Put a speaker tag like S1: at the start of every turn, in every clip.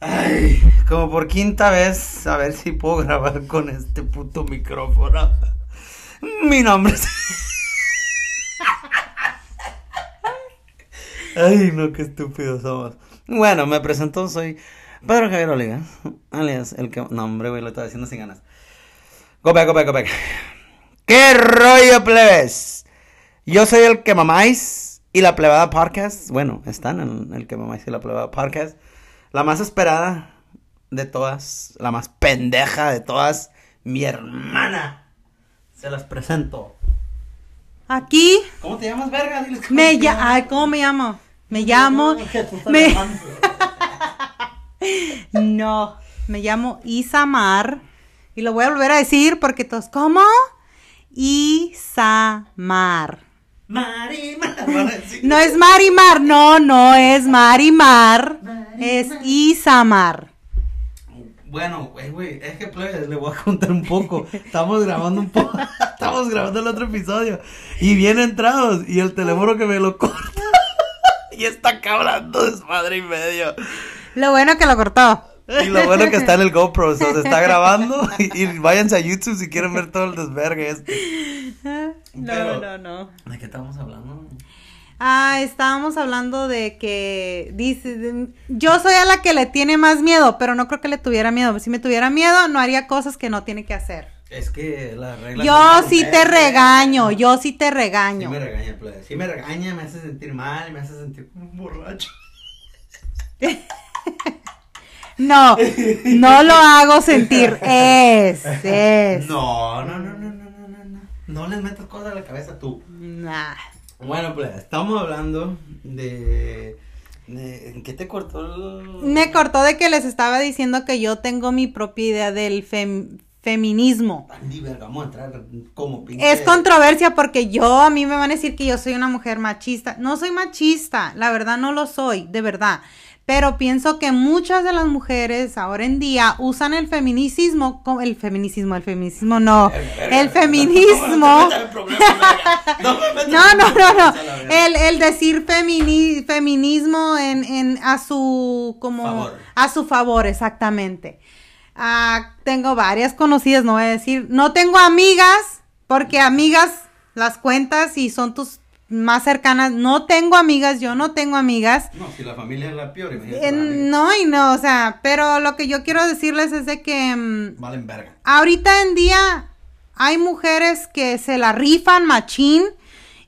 S1: Ay, como por quinta vez, a ver si puedo grabar con este puto micrófono. Mi nombre es. Ay, no, qué estúpidos somos. Bueno, me presento, soy Pedro Javier Oliva, alias el que. No, hombre, güey, lo estaba diciendo sin ganas. Back, go back. ¿Qué rollo, plebes? Yo soy el que mamáis y la plebada podcast. Bueno, están en el que mamáis y la plebada podcast. La más esperada de todas, la más pendeja de todas, mi hermana. Se las presento.
S2: Aquí
S1: ¿Cómo te llamas, verga? Diles cómo
S2: me
S1: llamas.
S2: Ay, ¿cómo me llamo? Me llamo. Me, no, me llamo Isamar. Y lo voy a volver a decir porque todos. ¿Cómo? Isamar.
S1: Marima. Van a decir-
S2: No es Marimar, no, no es Marimar. Es Isamar.
S1: Bueno, güey, güey, es que plebes, le voy a contar un poco. Estamos grabando un poco, estamos grabando el otro episodio y bien entrados y el teléfono que me lo corta y está acá hablando desmadre y medio.
S2: Lo bueno que lo cortó.
S1: Y lo bueno que está en el GoPro, o sea, se está grabando y, y váyanse a YouTube si quieren ver todo el desvergue este.
S2: No,
S1: Pero-
S2: no, no.
S1: ¿De qué estamos hablando?
S2: Ah, estábamos hablando de que dice, de- yo soy a la que le tiene más miedo, pero no creo que le tuviera miedo. Si me tuviera miedo, no haría cosas que no tiene que hacer.
S1: Es que la regla.
S2: Yo
S1: no
S2: sí te regaño, yo sí te
S1: Sí
S2: regaño.
S1: me regaña. Sí me regaña, me hace sentir mal, me hace sentir como un borracho.
S2: No, no lo hago sentir. Es, es.
S1: No, no, no, no, no, no, no, no. No les metas cosas a la cabeza tú.
S2: Nah.
S1: Bueno, pues estamos hablando de. ¿En qué te cortó el.?
S2: Me cortó de que les estaba diciendo que yo tengo mi propia idea del fem- feminismo.
S1: Andy, verga, vamos a entrar como pinche.
S2: Es controversia porque yo, a mí me van a decir que yo soy una mujer machista. No soy machista, la verdad no lo soy, de verdad. Pero pienso que muchas de las mujeres ahora en día usan el feminicismo, el feminicismo, el feminismo no, el feminismo.
S1: No. No,
S2: No, no. El, el decir femini- feminismo en, en a su como
S1: Favor.
S2: a su favor, exactamente. Ah, tengo varias conocidas, no voy a decir, no tengo amigas, porque amigas las cuentas y son tus más cercanas. No tengo amigas, yo no tengo amigas.
S1: No, si la familia es la peor, imagínate.
S2: Eh, no y no, o sea, pero lo que yo quiero decirles es de que mm,
S1: Valen verga.
S2: ahorita en día hay mujeres que se la rifan machín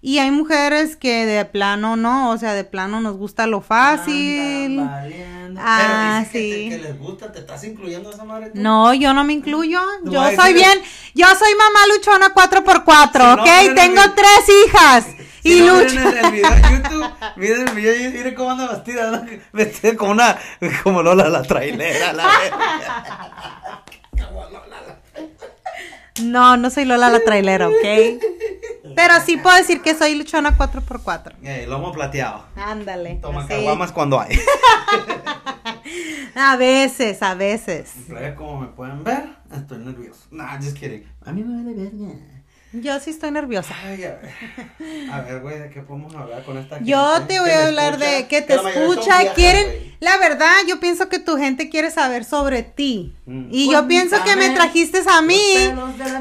S2: y hay mujeres que de plano no, o sea, de plano nos gusta lo fácil.
S1: Anda.
S2: Ah,
S1: Pero dice que,
S2: sí.
S1: te- que les gusta, ¿te estás incluyendo a esa madre tú?
S2: No, yo no me incluyo.
S1: No
S2: Yo soy bien, yo soy mamá luchona 4x4,
S1: Si no,
S2: ¿ok? Tengo tres hijas Y
S1: no,
S2: lucho.
S1: miren el, video en YouTube, miren el video y miren cómo anda vestida, ¿no? vestida como una, como Lola la trailera, la. Como Lola la-
S2: No, no soy Lola la trailera, ¿ok? Pero sí puedo decir que soy luchona 4x4.
S1: Eh, lomo plateado.
S2: Ándale.
S1: Toma
S2: así.
S1: caguamas cuando hay.
S2: A veces, a veces.
S1: Como me pueden ver, estoy nervioso. Nah, just kidding. A mí me vale verga.
S2: Yo sí estoy nerviosa.
S1: Ay, a ver. A güey, ¿de qué podemos hablar con esta
S2: Yo
S1: gente
S2: te voy a
S1: me
S2: hablar
S1: escucha?
S2: de que te escucha,
S1: viejas,
S2: quieren, la verdad, yo pienso que tu gente quiere saber sobre ti.
S1: Mm.
S2: Y yo pienso que me trajiste a mí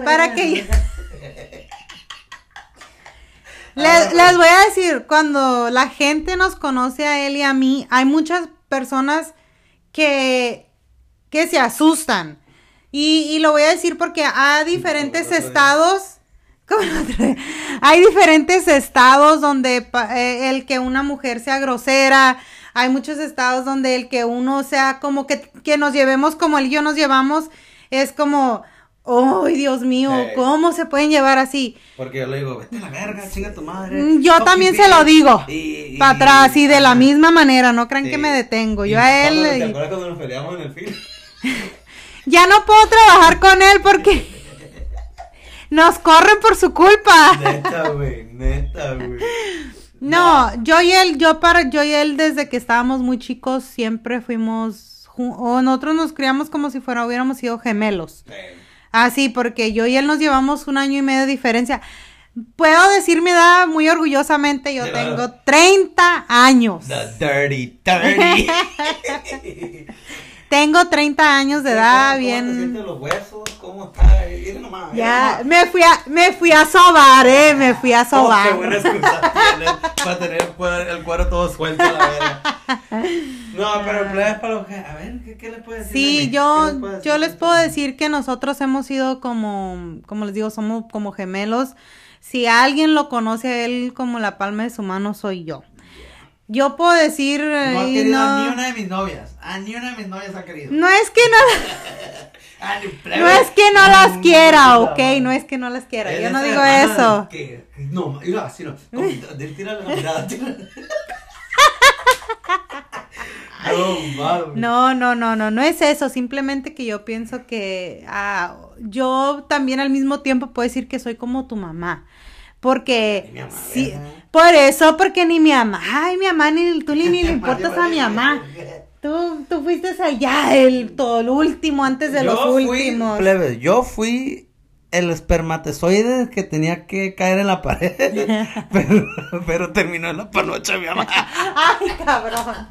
S2: para
S1: verga.
S2: que les, les voy a decir, cuando la gente nos conoce a él y a mí, hay muchas personas que, que se asustan. Y, y lo voy a decir porque hay diferentes estados. Hay diferentes estados donde eh, el que una mujer sea grosera, hay muchos estados donde el que uno sea como que, que nos llevemos como él y yo nos llevamos, es como, ¡ay, Dios mío! ¿Cómo se pueden llevar así?
S1: Porque yo le digo, vete a la verga, chinga tu madre.
S2: Mm, Yo también se lo digo.
S1: Y- y-
S2: Para atrás y de la misma manera, no crean
S1: Sí.
S2: que me detengo.
S1: Y
S2: Yo a
S1: cuando- ¿Te
S2: él
S1: acuerdas cuando nos peleamos en el film?
S2: ya no puedo trabajar con él porque nos corren por su culpa.
S1: Neta, güey, neta, güey.
S2: No, yo y él, yo para yo y él desde que estábamos muy chicos siempre fuimos o nosotros nos criamos como si fuera hubiéramos sido gemelos.
S1: Eh,
S2: Así, porque yo y él nos llevamos un año y medio de diferencia. Puedo decir mi edad muy orgullosamente, yo tengo
S1: claro.
S2: 30 años.
S1: The dirty, dirty.
S2: Tengo 30 años de edad,
S1: ¿Cómo- ¿Cómo te
S2: bien.
S1: los huesos? ¿Cómo está? Mira nomás,
S2: Ya, me fui a, me fui a sobar, eh, me fui a
S1: Oh, qué
S2: sobar.
S1: buena excusa para tener el cuero, el cuero todo suelto a la verga. No, pero el plebe es para los que. A ver, ¿qué, qué le puedes decir? de
S2: Sí?
S1: ¿Qué
S2: yo,
S1: les puedes
S2: yo
S1: decir?
S2: les puedo decir que nosotros hemos sido como, como les digo, somos como gemelos. Si alguien lo conoce a él como la palma de su mano, soy yo. Yo puedo decir,
S1: No ha
S2: eh,
S1: querido a
S2: no,
S1: ni una de mis novias. A ni una de mis novias ha querido.
S2: no es que no,
S1: A plebe.
S2: no es que no las quiera, ok, no es que no las quiera, yo no digo eso.
S1: que- No, mira, así no. La mirada. No.
S2: No, no, no, no, no es eso, simplemente que yo pienso que ah, yo también al mismo tiempo puedo decir que soy como tu mamá. Porque
S1: Ni mi mamá,
S2: sí, por eso, porque ni mi mamá, ay, mi mamá, ni tú ni, ni le importas a mi mamá. Tú, tú fuiste allá, el todo el último, antes de los
S1: Yo fui,
S2: últimos.
S1: plebe, yo fui el espermatozoide que tenía que caer en la pared, pero, pero terminó en la panocha mi mamá.
S2: Ay, cabrón.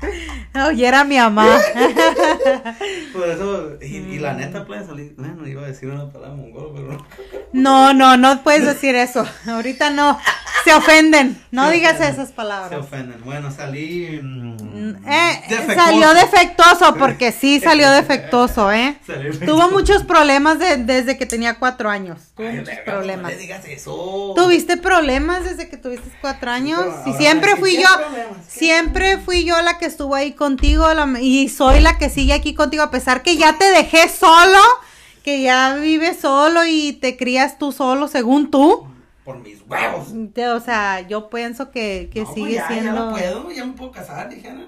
S2: Oye, era mi mamá.
S1: Por eso, y, y la neta, plebe, salí, bueno, iba a decir una palabra mongol, pero no.
S2: No, no, no puedes decir eso. Ahorita no. Se ofenden. No
S1: Se
S2: digas
S1: ofenden,
S2: esas
S1: Se
S2: palabras.
S1: ofenden. Bueno, salí. mm,
S2: Eh,
S1: defectuoso.
S2: salió defectuoso, porque sí salió defectuoso, ¿eh? Tuvo muchos problemas de- desde que tenía cuatro años. Tuvo
S1: Ay,
S2: muchos
S1: verga, No
S2: problemas.
S1: le digas eso.
S2: ¿Tuviste problemas desde que tuviste cuatro años?
S1: pero
S2: Y siempre fui
S1: ¿qué
S2: yo, siempre fui yo la que estuvo ahí contigo la- y soy la que sigue aquí contigo a pesar que ya te dejé solo, que ya vives solo y te crías tú solo según tú.
S1: Por mis huevos.
S2: O sea, yo pienso que, que
S1: No, pues
S2: sigue
S1: ya, Ya
S2: siendo...
S1: no puedo, ya me puedo casar, dijeron.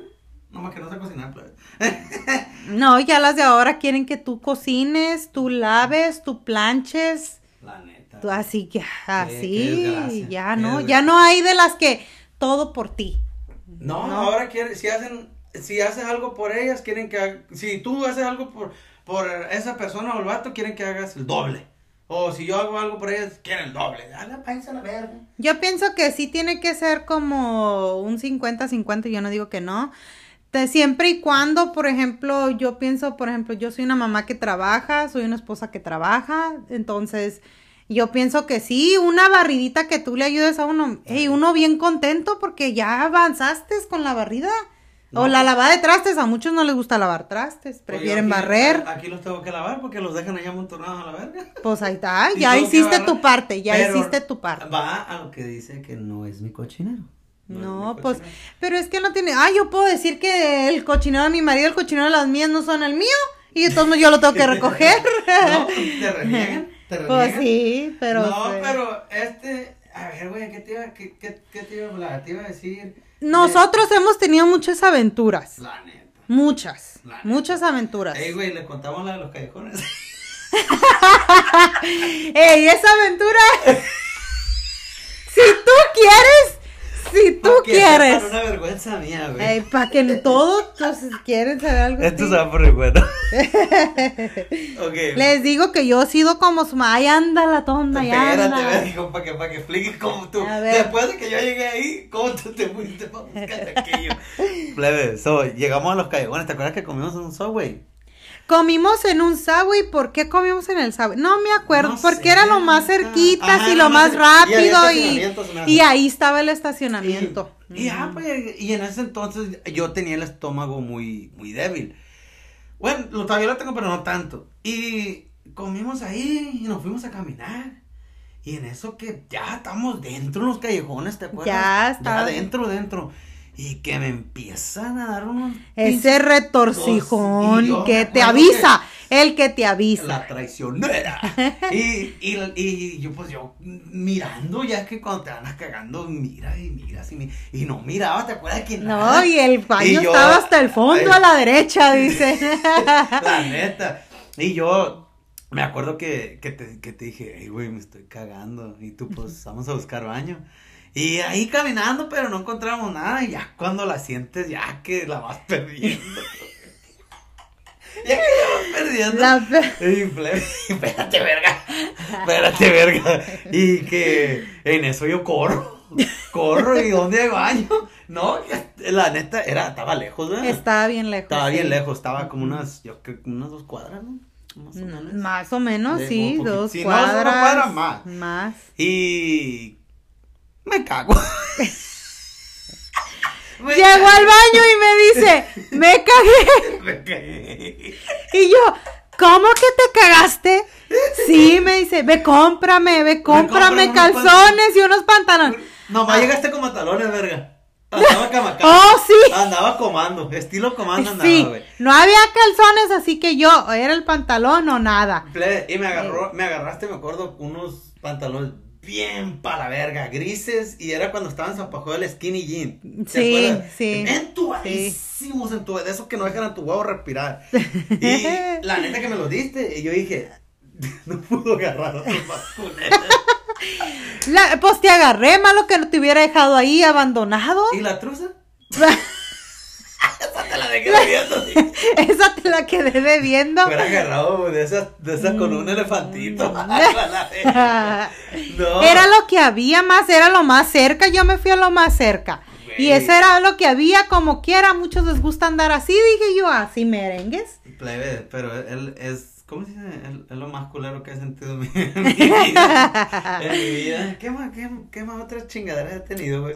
S1: No más que no sé cocinar, plebe.
S2: No, ya las de ahora quieren que tú cocines, tú laves, tú planches,
S1: La neta.
S2: tú así que
S1: qué
S2: así, ya no, ya no hay de las que todo por ti.
S1: No,
S2: No.
S1: ahora quieren, si hacen, si haces algo por ellas, quieren que, si tú haces algo por, por esa persona o el vato, quieren que hagas el doble. O si yo hago algo por ellas, quieren el doble. Dale, páguense a la verga.
S2: Yo pienso que sí tiene que ser como un 50-50, yo no digo que no. De siempre y cuando, por ejemplo, yo pienso, por ejemplo, yo soy una mamá que trabaja, soy una esposa que trabaja, entonces yo pienso que sí, una barridita que tú le ayudes a uno, hey, uno bien contento porque ya avanzaste con la barrida. O la lavada de trastes, a muchos no les gusta lavar trastes, prefieren
S1: Oye, aquí-
S2: barrer.
S1: Aquí los tengo que lavar porque los dejan allá amontonados a la verga.
S2: Pues ahí está, ya hiciste tu parte, ya
S1: pero
S2: hiciste tu parte.
S1: Va a lo que dice que no es mi cochinero.
S2: No,
S1: mi
S2: pues,
S1: cochinero.
S2: pero es que no tiene. Ah, yo puedo decir que el cochinero de mi marido, el cochinero de las mías no son el mío. Y modos yo lo tengo que recoger.
S1: no, te reniegan, te
S2: pues sí, pero.
S1: no,
S2: sí.
S1: pero este, a ver, güey, ¿qué te iba, qué, qué, qué te iba a hablar? Te iba a decir.
S2: Nosotros hemos tenido muchas aventuras.
S1: La neta.
S2: Muchas.
S1: La neta.
S2: Muchas aventuras.
S1: Ey, güey, le contamos la de los callejones.
S2: ¡Ey, esa aventura! si tú quieres, si tú
S1: Pa' que
S2: quieres.
S1: sepan una vergüenza mía, güey.
S2: Ey, para que todos pues, quieren saber algo.
S1: Esto se va por el bueno.
S2: Les digo que yo he sido como su ma. Ay, anda la tonda, ya
S1: Espérate,
S2: anda.
S1: ve, dijo, para que, para que expliques cómo tú.
S2: A ver.
S1: Después de que yo llegué ahí, ¿cómo tú te fuiste para buscar aquello? Plebe, so, llegamos a los callejones. ¿Te acuerdas que comimos en un subway?
S2: Comimos en un Subway, ¿por qué comimos en el Subway? No me acuerdo,
S1: No
S2: porque
S1: sé,
S2: era lo más
S1: neta.
S2: cerquitas
S1: Ajá,
S2: y lo más
S1: y
S2: rápido y, y ahí estaba el estacionamiento.
S1: Y, ah, pues, y en ese entonces yo tenía el estómago muy, muy débil. Bueno, lo- todavía lo tengo, pero no tanto. Y comimos ahí y nos fuimos a caminar. Y en eso que ya estamos dentro de los callejones, ¿te acuerdas?
S2: Ya estaba-
S1: dentro, dentro. Y que me empiezan a dar unos...
S2: Ese retorcijón
S1: yo
S2: que te avisa, el que te avisa.
S1: La traicionera. y, y, y yo, pues yo mirando, ya que cuando te andas cagando, mira y miras y, mi- y no miraba, ¿te acuerdas que nada?
S2: No, y el baño
S1: yo-
S2: estaba hasta el fondo
S1: Ay.
S2: a la derecha, dice.
S1: La neta. Y yo me acuerdo que, que, te, que te dije, hey, güey, me estoy cagando. Y tú, pues, vamos a buscar baño. Y ahí caminando, pero no encontramos nada. Y ya cuando la sientes, ya que la vas perdiendo. ya que la vas perdiendo.
S2: La
S1: Y ple- espérate, verga. Espérate, verga. Y que en eso yo corro. Corro y ¿dónde hay baño? No, la neta, era, estaba lejos, ¿verdad?
S2: Estaba bien lejos.
S1: Estaba bien
S2: sí.
S1: lejos, estaba como unas, yo creo unas dos cuadras, ¿no? Más o menos.
S2: Más o menos,
S1: De-
S2: sí, dos
S1: no, una
S2: cuadras.
S1: cuadra más.
S2: Más.
S1: Y me cago. Me
S2: Llegó al baño y me dice, me cagué.
S1: Me cagué.
S2: Y yo, ¿cómo que te cagaste? Sí, me dice, ve, cómprame, ve, cómprame calzones y unos pantalones.
S1: Nomás llegaste como talones, verga. Andaba camacá.
S2: Oh, sí.
S1: Andaba comando, estilo comando andaba,
S2: Sí, no había calzones, así que yo, era el pantalón o nada.
S1: Y me agarró, me agarraste, me acuerdo, unos pantalones bien para la verga, grises, y era cuando estaban zapajo del skinny jean. ¿te
S2: Sí,
S1: acuerdas?
S2: sí.
S1: Entubadísimos, entuba- de esos que no dejan a tu huevo respirar. Y la neta que me los diste, y yo dije, no pudo agarrar culero.
S2: La- pues te agarré, malo que no te hubiera dejado ahí abandonado.
S1: ¿Y la truza? Esa te la dejé debiendo.
S2: Esa te la quedé debiendo.
S1: Fuera agarrado de esas, de esas con un elefantito. La verga. no.
S2: Era lo que había más, era lo más cerca, yo me fui a lo más cerca. Y eso era lo que había, como quiera, muchos les gusta andar así, dije yo, así merengues.
S1: Plebe, pero él es, ¿cómo se dice? Es lo más culero que he sentido en mi, en mi vida. En mi vida. ¿Qué más, qué, qué más otras chingaderas he tenido, güey?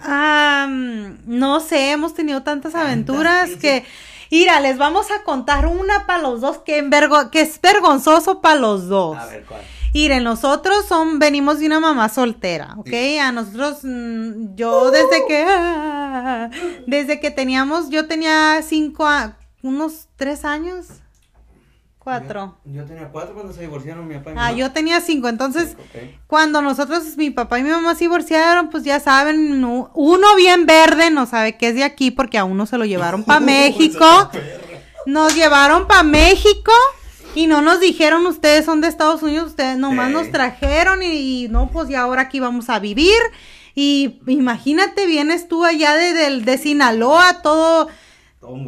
S2: No sé, hemos tenido tantas aventuras que, mira, les vamos a contar una para los dos que, envergo- que es vergonzoso para los dos.
S1: A ver, ¿cuál?
S2: Miren, nosotros son, venimos de una mamá soltera, ¿ok? A nosotros, mm, yo desde que, ah, desde que teníamos, yo tenía cinco, a- unos tres años, cuatro.
S1: Yo, yo tenía cuatro cuando se divorciaron mi papá y mi
S2: Ah,
S1: mamá.
S2: yo tenía cinco, entonces, cuando nosotros, mi papá y mi mamá se divorciaron, pues ya saben, nu- uno bien verde no sabe que es de aquí porque a uno se lo llevaron para México. Nos llevaron para México y no nos dijeron ustedes son de Estados Unidos, ustedes nomás
S1: Sí.
S2: nos trajeron y, y no, pues ya ahora aquí vamos a vivir. Y imagínate, vienes tú allá de, del- de Sinaloa, todo,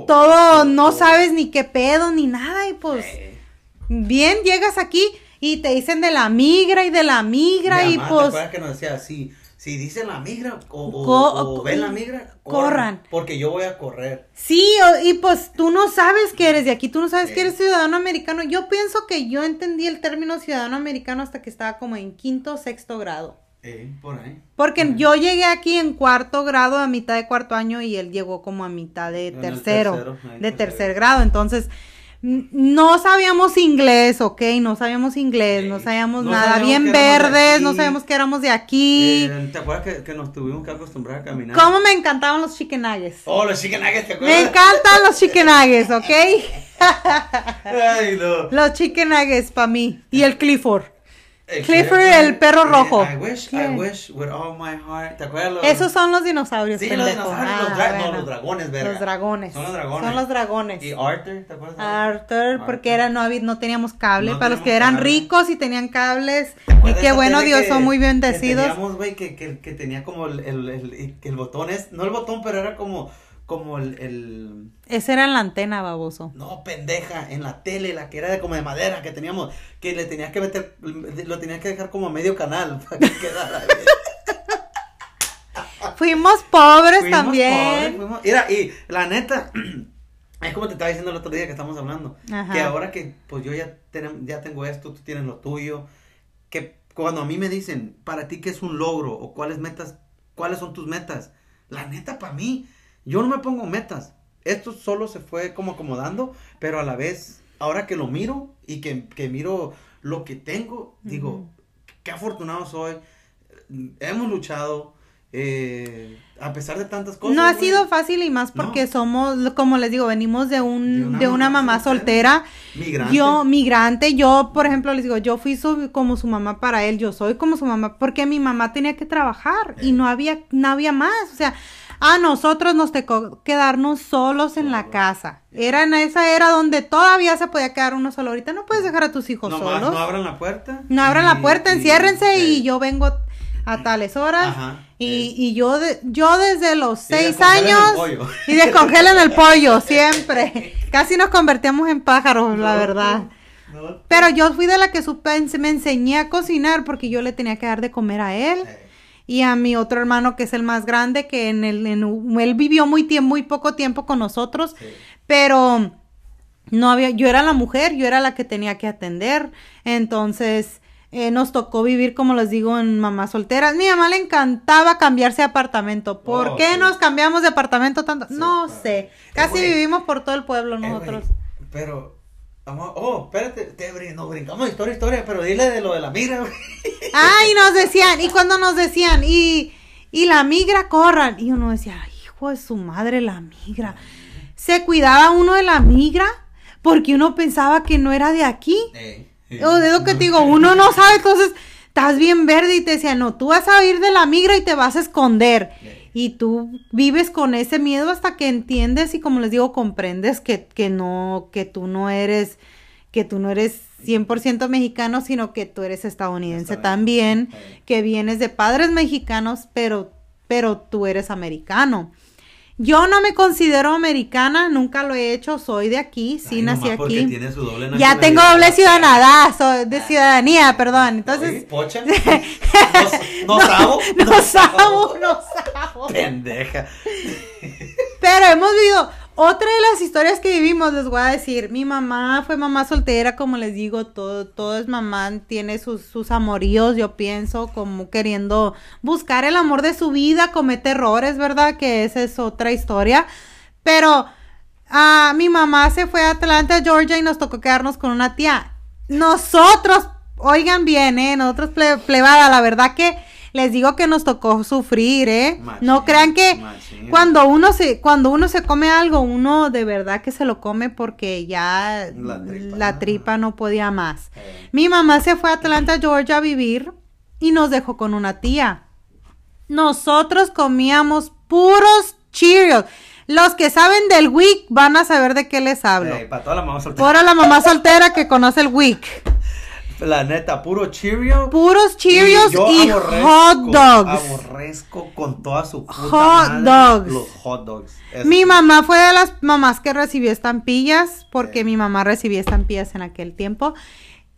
S2: Todo, no sabes ni qué pedo ni nada y pues
S1: Eh,
S2: bien llegas aquí y te dicen de la migra y de la migra
S1: mi
S2: y
S1: mamá, ¿te
S2: pues
S1: que nos decía así? Si dicen la migra o, o,
S2: Co-
S1: o ven la migra,
S2: corran.
S1: Porque yo voy a correr.
S2: Sí, y pues tú no sabes que eres de aquí, tú no sabes
S1: Sí.
S2: que eres ciudadano americano. Yo pienso que yo entendí el término ciudadano americano hasta que estaba como en quinto o sexto grado.
S1: Eh, por ahí.
S2: Porque yo llegué aquí en cuarto grado a mitad de cuarto año y él llegó como a mitad de
S1: En
S2: tercero, de
S1: tercero.
S2: tercer grado. Entonces, no sabíamos inglés, ¿ok? No sabíamos inglés, no sabíamos
S1: No
S2: nada.
S1: sabíamos
S2: Bien verdes, no sabíamos que éramos de aquí.
S1: Eh, ¿Te acuerdas que, que nos tuvimos que acostumbrar a caminar?
S2: ¿Cómo me encantaban los chicken nuggets?
S1: Oh, los chicken nuggets, ¿te acuerdas?
S2: Me encantan los chicken nuggets, ¿ok?
S1: Ay, no.
S2: Los chicken nuggets para mí. Y el Clifford. Clifford, el perro rojo.
S1: I wish, I wish with all my heart. ¿Te acuerdas? los-
S2: Esos son los dinosaurios,
S1: Sí, los dinosaurios, los
S2: Ah,
S1: dra- no, los dragones, verga.
S2: Los dragones.
S1: Son los dragones.
S2: Son los dragones.
S1: Y Arthur, ¿te acuerdas?
S2: Arthur, porque era, no, no teníamos cable.
S1: No
S2: para los que eran
S1: cable.
S2: ricos y tenían cables.
S1: ¿Te
S2: Y qué bueno, Dios,
S1: que-
S2: son muy
S1: Que
S2: bendecidos.
S1: teníamos, güey, que, que, que tenía como el, el, el, el- que el botón es, no el botón, pero era como, como el, el,
S2: Esa era la antena, baboso.
S1: no, pendeja, en la tele, la que era de como de madera que teníamos, que le tenías que meter, lo tenías que dejar como a medio canal para que quedara.
S2: Fuimos pobres
S1: Fuimos
S2: también.
S1: pobres, fuimos- Mira, y la neta, es como te estaba diciendo el otro día que estamos hablando,
S2: Ajá.
S1: que ahora que pues yo ya, tenem- ya tengo esto, tú tienes lo tuyo, que cuando a mí me dicen, para ti qué es un logro o cuáles metas, cuáles son tus metas, la neta para mí, yo no me pongo metas, esto solo se fue como acomodando, pero a la vez, ahora que lo miro y que, que miro lo que tengo, digo, qué afortunado soy, hemos luchado, eh, a pesar de tantas cosas.
S2: No ha
S1: güey.
S2: sido fácil y más porque
S1: No.
S2: somos, como les digo, venimos de un,
S1: De una
S2: de una
S1: mamá
S2: mamá
S1: soltera.
S2: soltera.
S1: Migrante.
S2: Yo, migrante, yo, por ejemplo, les digo, yo fui su- como su mamá para él, yo soy como su mamá, porque mi mamá tenía que trabajar y
S1: Eh.
S2: no había, no había más, o sea, a nosotros nos tocó quedarnos solos en la casa. Era en esa era donde todavía se podía quedar uno solo. Ahorita no puedes dejar a tus hijos
S1: Nomás
S2: solos.
S1: no abran la puerta.
S2: No abran
S1: y-
S2: la puerta,
S1: y-
S2: enciérrense y yo vengo a tales horas.
S1: Ajá,
S2: y, y yo de- yo desde los
S1: Y
S2: seis años
S1: pollo.
S2: y descongelen el pollo siempre. Casi nos convertíamos en pájaros, la
S1: No,
S2: verdad.
S1: no.
S2: Pero yo fui de la que supe, me enseñé a cocinar porque yo le tenía que dar de comer a él.
S1: Eh,
S2: y a mi otro hermano que es el más grande, que en el, en, él vivió muy tiempo, muy poco tiempo con nosotros, pero no había, yo era la mujer, yo era la que tenía que atender, entonces eh, nos tocó vivir, como les digo, en mamá solteras. Mi mamá le encantaba cambiarse de apartamento. ¿Por
S1: Oh,
S2: qué
S1: sí.
S2: nos cambiamos de apartamento tanto? no sé, casi vivimos por todo el pueblo
S1: Eh,
S2: nosotros.
S1: pero, vamos- oh, espérate, te brin- nos brincamos historia, historia, pero dile de lo de la migra, güey.
S2: Ay, nos decían, y cuando nos decían, y, y la migra corran, y uno decía, "Ay, hijo de su madre, la migra. Se cuidaba uno de la migra porque uno pensaba que no era de aquí.
S1: Eh,
S2: O de lo que te digo, uno no sabe, entonces estás bien verde y te decía, no, tú vas a ir de la migra y te vas a esconder. Y tú vives con ese miedo hasta que entiendes y como les digo, comprendes que, que no, que tú no eres, que tú no eres 100% mexicano, sino que tú eres estadounidense también, que vienes de padres mexicanos, pero, pero tú eres americano. Yo no me considero americana, nunca lo he hecho, soy de aquí, sí
S1: Ay,
S2: nací aquí.
S1: tiene su doble
S2: Ya tengo doble ciudadanía, soy de ciudadanía, perdón. Entonces,
S1: ¿Pocha? ¿No, no sabo?
S2: no sabo, no sabo.
S1: Pendeja.
S2: Pero hemos vivido otra de las historias que vivimos, les voy a decir. Mi mamá fue mamá soltera, como les digo, todo, es mamá, tiene sus, sus amoríos, yo pienso, como queriendo buscar el amor de su vida, comete errores, ¿verdad? Que esa es otra historia. Pero ah, mi mamá se fue a Atlanta, Georgia, y nos tocó quedarnos con una tía. Nosotros, oigan bien, ¿eh? Nosotros ple- plebada, la verdad que les digo que nos tocó sufrir, ¿eh?
S1: Machín,
S2: no crean que
S1: machín.
S2: cuando uno se cuando uno se come algo, uno de verdad que se lo come porque ya
S1: La tripa.
S2: la tripa no podía más.
S1: Eh.
S2: Mi mamá se fue a Atlanta, Georgia a vivir y nos dejó con una tía. Nosotros comíamos puros Cheerios. Los que saben del WIC van a saber de qué les hablo.
S1: Eh, para toda la mamá soltera.
S2: La mamá soltera que conoce el WIC.
S1: La neta, puro Cheerio.
S2: Puros Cheerios y, hot dogs.
S1: Aborrezco con toda su puta
S2: Hot
S1: madre
S2: dogs.
S1: Los hot dogs. Eso
S2: Mi mamá fue de las mamás que recibió estampillas, porque mi mamá recibía estampillas en aquel tiempo.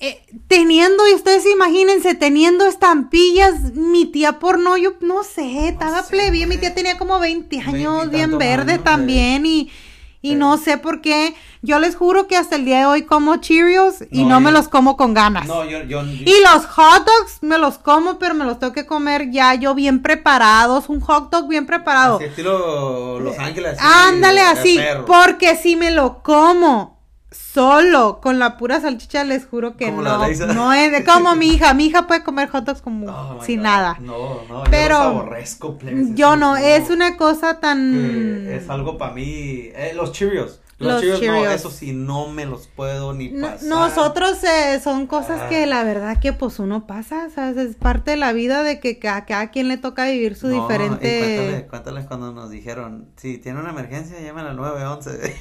S2: Eh, teniendo, y ustedes imagínense, teniendo estampillas, mi tía porno, yo no sé, estaba plebía, mi tía tenía como 20 años,
S1: 20 y
S2: bien verde
S1: años,
S2: también, y, y
S1: Sí.
S2: no sé por qué. Yo les juro que hasta el día de hoy como Cheerios y
S1: No,
S2: no, me los como con ganas.
S1: No, yo, yo,
S2: Y los hot dogs me los como, pero me los tengo que comer ya yo bien preparados, un hot dog bien preparado.
S1: así estilo Los Ángeles. así,
S2: Ándale así, porque si me lo como solo con la pura salchicha, les juro que
S1: Como
S2: no. No es como mi hija. Mi hija puede comer hot dogs como
S1: Oh
S2: sin
S1: God.
S2: nada.
S1: No, no,
S2: Pero
S1: yo los aborrezco,
S2: Yo no, es una cosa
S1: que
S2: tan.
S1: es algo para mí. eh, los Cheerios. Los,
S2: Los
S1: Cheerios, no, eso sí, no me los puedo ni pasar.
S2: nosotros eh, son cosas
S1: Ah.
S2: que la verdad que pues uno pasa, ¿sabes? Es parte de la vida de que a cada quien le toca vivir su
S1: No,
S2: diferente...
S1: cuéntale, cuéntale cuando nos dijeron, si tiene una emergencia, llamen al 911.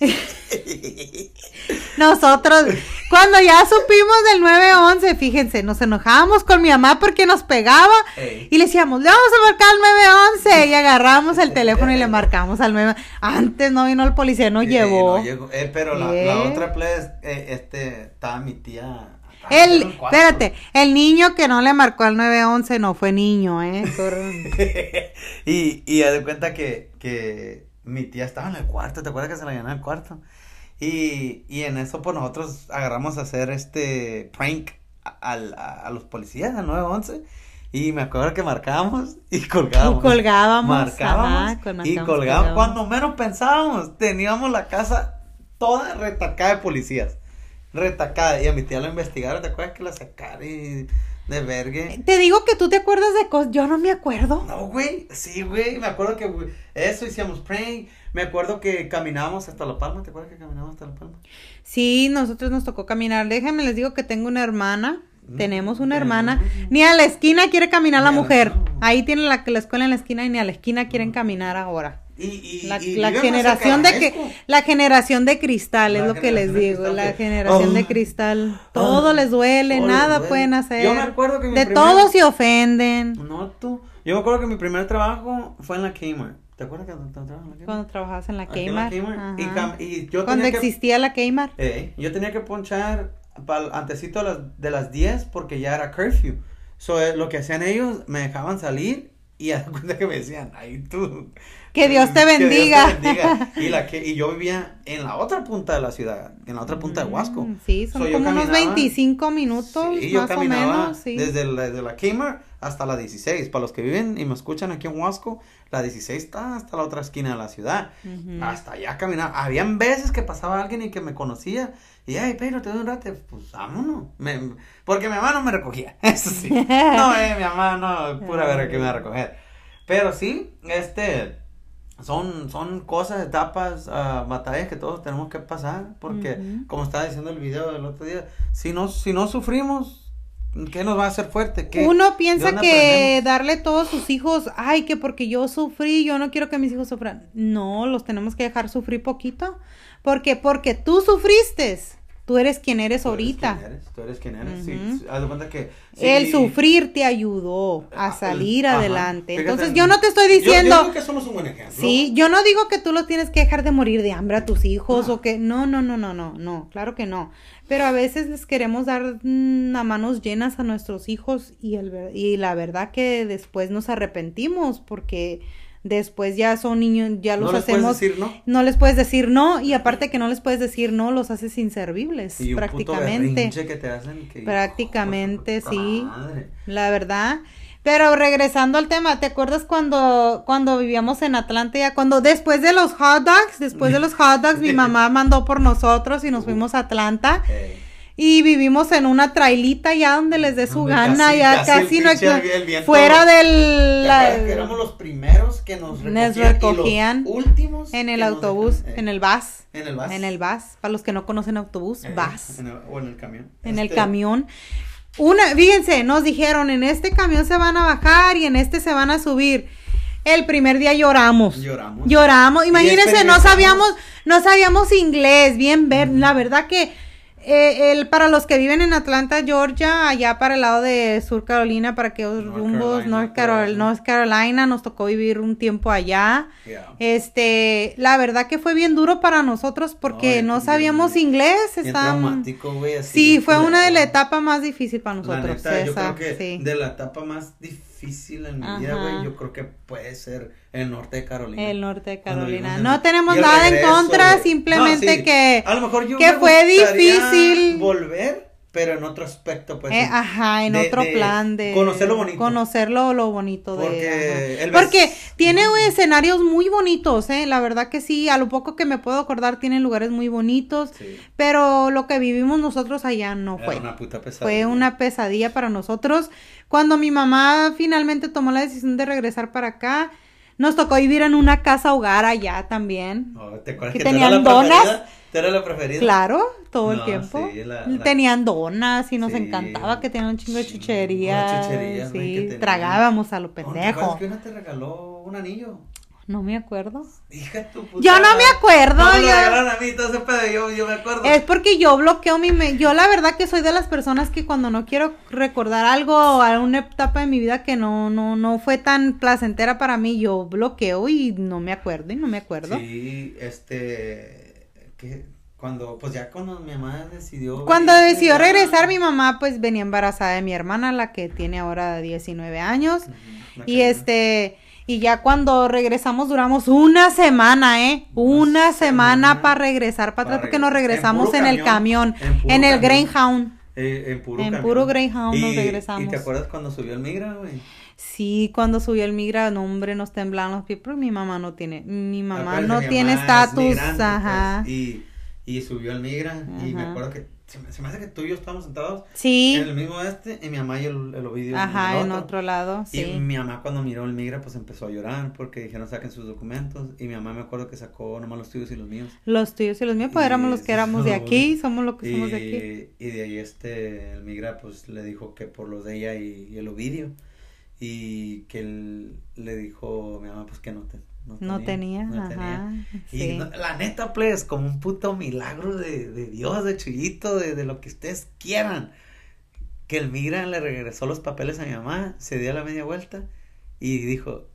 S2: Nosotros, cuando ya supimos del 911, fíjense, nos enojábamos con mi mamá porque nos pegaba
S1: Ey.
S2: y le decíamos, le vamos a marcar al 911 y agarramos el teléfono y le marcamos al 911. Antes no vino el policía, no llevó.
S1: no llegó. Eh, pero la,
S2: Eh.
S1: la otra plebes, eh, este, estaba mi tía.
S2: El,
S1: cuarto.
S2: espérate, el niño que no le marcó al 911 no fue niño, ¿eh?
S1: Y, y haz de cuenta que, que mi tía estaba en el cuarto, ¿te acuerdas que se la llenó el cuarto? Y, y en eso, pues nosotros agarramos a hacer este prank a, a- a los policías, al 911. Y me acuerdo que marcábamos y colgábamos.
S2: Colgábamos,
S1: Marcábamos
S2: ajá,
S1: y colgábamos. Cuando menos pensábamos, teníamos la casa toda retacada de policías. Retacada. Y a mi tía la investigaron, ¿te acuerdas que la sacaron y de vergue?
S2: Te digo que tú te acuerdas de cosas, yo no me acuerdo.
S1: No, güey, sí, güey, me acuerdo que eso hicimos prank, me acuerdo que caminábamos hasta La Palma, ¿te acuerdas que caminábamos hasta La Palma?
S2: Sí, nosotros nos tocó caminar. Déjenme les digo que tengo una hermana.
S1: Mm,
S2: Tenemos una hermana. Ni a la esquina quiere caminar la
S1: Ni a la-
S2: mujer.
S1: no.
S2: Ahí tiene la, la escuela en la esquina y ni a la esquina quieren caminar ahora.
S1: Y, y,
S2: La,
S1: y
S2: la generación de que la generación de cristal es
S1: La
S2: lo que les
S1: de
S2: digo,
S1: cristal
S2: la
S1: que-
S2: generación de
S1: Oh.
S2: cristal. Todo
S1: Ah.
S2: les duele,
S1: les
S2: nada
S1: duele.
S2: pueden hacer.
S1: Yo me acuerdo que mi
S2: de
S1: primer-
S2: todos se ofenden.
S1: No, tú. Yo me acuerdo que mi primer trabajo fue en la Kmart. ¿Te acuerdas que trabajaba en la Kmart?
S2: Cuando trabajabas en la
S1: Aquí en la
S2: Kmart.
S1: Kmart. Y, y yo
S2: Cuando
S1: tenía que-
S2: existía la Kmart.
S1: Eh, yo tenía que ponchar pal, antesito de las, de las 10 porque ya era curfew. So, eh, lo que hacían ellos, me dejaban salir y a cuenta que me decían, ay tú.
S2: Que Dios te bendiga.
S1: Que Dios te bendiga. Y, la que, y yo vivía en la otra punta de la ciudad, en la otra punta de Huasco.
S2: Mm, Sí, son
S1: So,
S2: como unos
S1: caminaba-
S2: 25 minutos,
S1: Sí, yo
S2: más o
S1: caminaba
S2: menos, sí.
S1: desde, la, desde la Kmart hasta la 16. Para los que viven y me escuchan aquí en Huasco, la 16 está hasta la otra esquina de la ciudad. Hasta allá caminaba. Habían veces que pasaba alguien y que me conocía. Y, ay, Pedro, te doy un rato. Pues vámonos. Me- porque mi mamá no me recogía. Eso sí. No, eh, mi mamá no, pura verga que me va a recoger. Pero sí, este. Son, son cosas, etapas, ah, batallas que todos tenemos que pasar. Porque, como estaba diciendo el video del otro día, si no, si no sufrimos, ¿qué nos va a hacer fuerte? ¿Qué-
S2: Uno piensa que
S1: aprendemos?
S2: darle todos sus hijos, ay, que porque yo sufrí, yo no quiero que mis hijos sufran. No, los tenemos que dejar sufrir poquito. porque Porque tú sufriste. Tú eres quien eres
S1: Tú eres
S2: ahorita.
S1: quien eres, Tú eres quien eres.
S2: Ujú.
S1: sí, haz de cuenta que.
S2: El sufrir te ayudó a
S1: Ah,
S2: salir
S1: ajá.
S2: adelante.
S1: Fíjate,
S2: Entonces yo no te estoy
S1: yo-
S2: diciendo...
S1: Yo, creo que somos un buen ejemplo.
S2: Sí, yo no digo que tú los tienes que dejar de morir de hambre a tus hijos
S1: No.
S2: o que no, no, no, no, no, no, claro que no. Pero a veces les queremos dar mm, a manos llenas a nuestros hijos y el y la verdad que después nos arrepentimos porque después ya son niños, ya los
S1: no les puedes
S2: hacemos
S1: decir no.
S2: no les puedes decir no y aparte que no les puedes decir no los haces inservibles
S1: Y un
S2: prácticamente.
S1: que te hacen que-
S2: Prácticamente, sí.
S1: madre.
S2: La verdad. Pero regresando al tema, ¿te acuerdas cuando, cuando vivíamos en Atlanta? Ya cuando después de los hot dogs, después de los hot dogs, mi mamá mandó por nosotros y nos fuimos a Atlanta.
S1: Ey.
S2: Y vivimos en una trailita ya donde les dé su gana,
S1: casi-
S2: ya
S1: casi
S2: no
S1: viento.
S2: fuera del
S1: ¿Te
S2: la-
S1: acuerdas que éramos los primeros que nos recogían,
S2: Nos
S1: y los
S2: recogían
S1: últimos
S2: en el autobús, en el bus,
S1: en el bus
S2: en el bus, para los que no conocen autobús,
S1: Ey,
S2: bus.
S1: en el- o en el camión
S2: en el
S1: Este,
S2: camión. Una, fíjense, nos dijeron, en este camión se van a bajar y en este se van a subir. El primer día lloramos.
S1: lloramos
S2: Lloramos. Imagínense, no sabíamos, no sabíamos inglés, bien ver, la verdad que eh, el, para los que viven en Atlanta, Georgia, allá para el lado de Sur Carolina, para que
S1: North
S2: rumbos,
S1: Carolina,
S2: North, Carol-. North Carolina, nos tocó vivir un tiempo allá.
S1: Yeah.
S2: Este, la verdad que fue bien duro para nosotros porque
S1: No,
S2: no, sabíamos
S1: bien-
S2: inglés,
S1: güey, así
S2: Sí, fue una de la etapa más difícil para
S1: La
S2: nosotros.
S1: neta, yo
S2: esa,
S1: creo que
S2: sí.
S1: de la etapa más difícil en mi vida, güey, yo creo que puede ser el norte de Carolina.
S2: El norte de Carolina. No tenemos nada en contra, simplemente
S1: No, sí.
S2: que...
S1: A lo mejor yo
S2: que
S1: me
S2: fue difícil.
S1: volver, pero en otro aspecto, pues.
S2: eh, ajá, en
S1: de-
S2: otro
S1: de
S2: plan de...
S1: conocer lo bonito.
S2: Conocer lo, lo bonito de...
S1: Porque
S2: ajá.
S1: el
S2: Porque tiene escenarios muy bonitos, ¿eh? La verdad que sí, a lo poco que me puedo acordar, tiene lugares muy bonitos.
S1: Sí,
S2: Pero lo que vivimos nosotros allá no
S1: era
S2: fue.
S1: una puta pesadilla.
S2: Fue una pesadilla para nosotros. Cuando mi mamá finalmente tomó la decisión de regresar para acá, nos tocó vivir en una casa hogar allá también.
S1: Oh, ¿Te acuerdas
S2: que
S1: que
S2: tenían
S1: la
S2: donas.
S1: ¿Tú eras la preferida?
S2: Claro, todo el tiempo.
S1: sí, la- la-
S2: Tenían donas y nos
S1: Sí.
S2: encantaba que tenían un chingo de
S1: Sí,
S2: chucherías.
S1: que
S2: sí,
S1: tenían.
S2: tragábamos a lo
S1: ¿No te
S2: pendejo.
S1: acuerdas que una te regaló un anillo?
S2: No me acuerdo.
S1: Hija de tu puta
S2: Yo no me acuerdo,
S1: No, me lo
S2: yo-
S1: regalaron a mí, todo ese pedo, yo, yo me acuerdo.
S2: Es porque yo bloqueo mi... me- Yo la verdad que soy de las personas que cuando no quiero recordar algo o alguna etapa de mi vida que no, no, no fue tan placentera para mí, yo bloqueo y no me acuerdo y no me acuerdo.
S1: Sí, este, que cuando, pues ya cuando mi mamá decidió.
S2: Cuando decidió regresar, mi mamá pues venía embarazada de mi hermana, la que tiene ahora 19 años. Y este, y ya cuando regresamos duramos una semana, ¿eh? Una,
S1: Una
S2: semana
S1: semana
S2: para regresar para atrás porque nos.
S1: En
S2: regresamos en, el
S1: camión, en
S2: el
S1: camión.
S2: Greyhound.
S1: Eh, en puro
S2: en
S1: camión.
S2: puro Greyhound nos regresamos.
S1: ¿Y te acuerdas cuando subió el migra, güey?
S2: Sí, cuando subió el migra, no, hombre, nos temblaban los pies, pero mi mamá no tiene, mi mamá
S1: Acuérdate,
S2: no
S1: mi
S2: tiene
S1: es
S2: estatus,
S1: migrante,
S2: ajá.
S1: pues, y, y subió el migra, y me acuerdo que se me, se me hace que tú y yo estábamos sentados
S2: Sí,
S1: en el mismo este, y mi mamá y el, el Ovidio
S2: ajá,
S1: el
S2: en otro lado,
S1: Y
S2: sí.
S1: mi mamá cuando miró el migra, pues empezó a llorar porque dijeron saquen sus documentos. Y mi mamá me acuerdo que sacó nomás los tuyos y los míos.
S2: Los tuyos y los míos, pues
S1: Y
S2: éramos los que éramos de aquí, somos los que
S1: Y,
S2: somos de aquí.
S1: y de ahí este, el migra pues le dijo que por los de ella y, y el Ovidio. Y que él le dijo mi mamá pues que no, te,
S2: No tenía,
S1: no
S2: ajá,
S1: tenía. Y
S2: sí.
S1: no- la neta, pues, como un puto milagro de, de Dios, de Chuyito, de, de lo que ustedes quieran. Que el migra le regresó los papeles a mi mamá, se dio la media vuelta y dijo,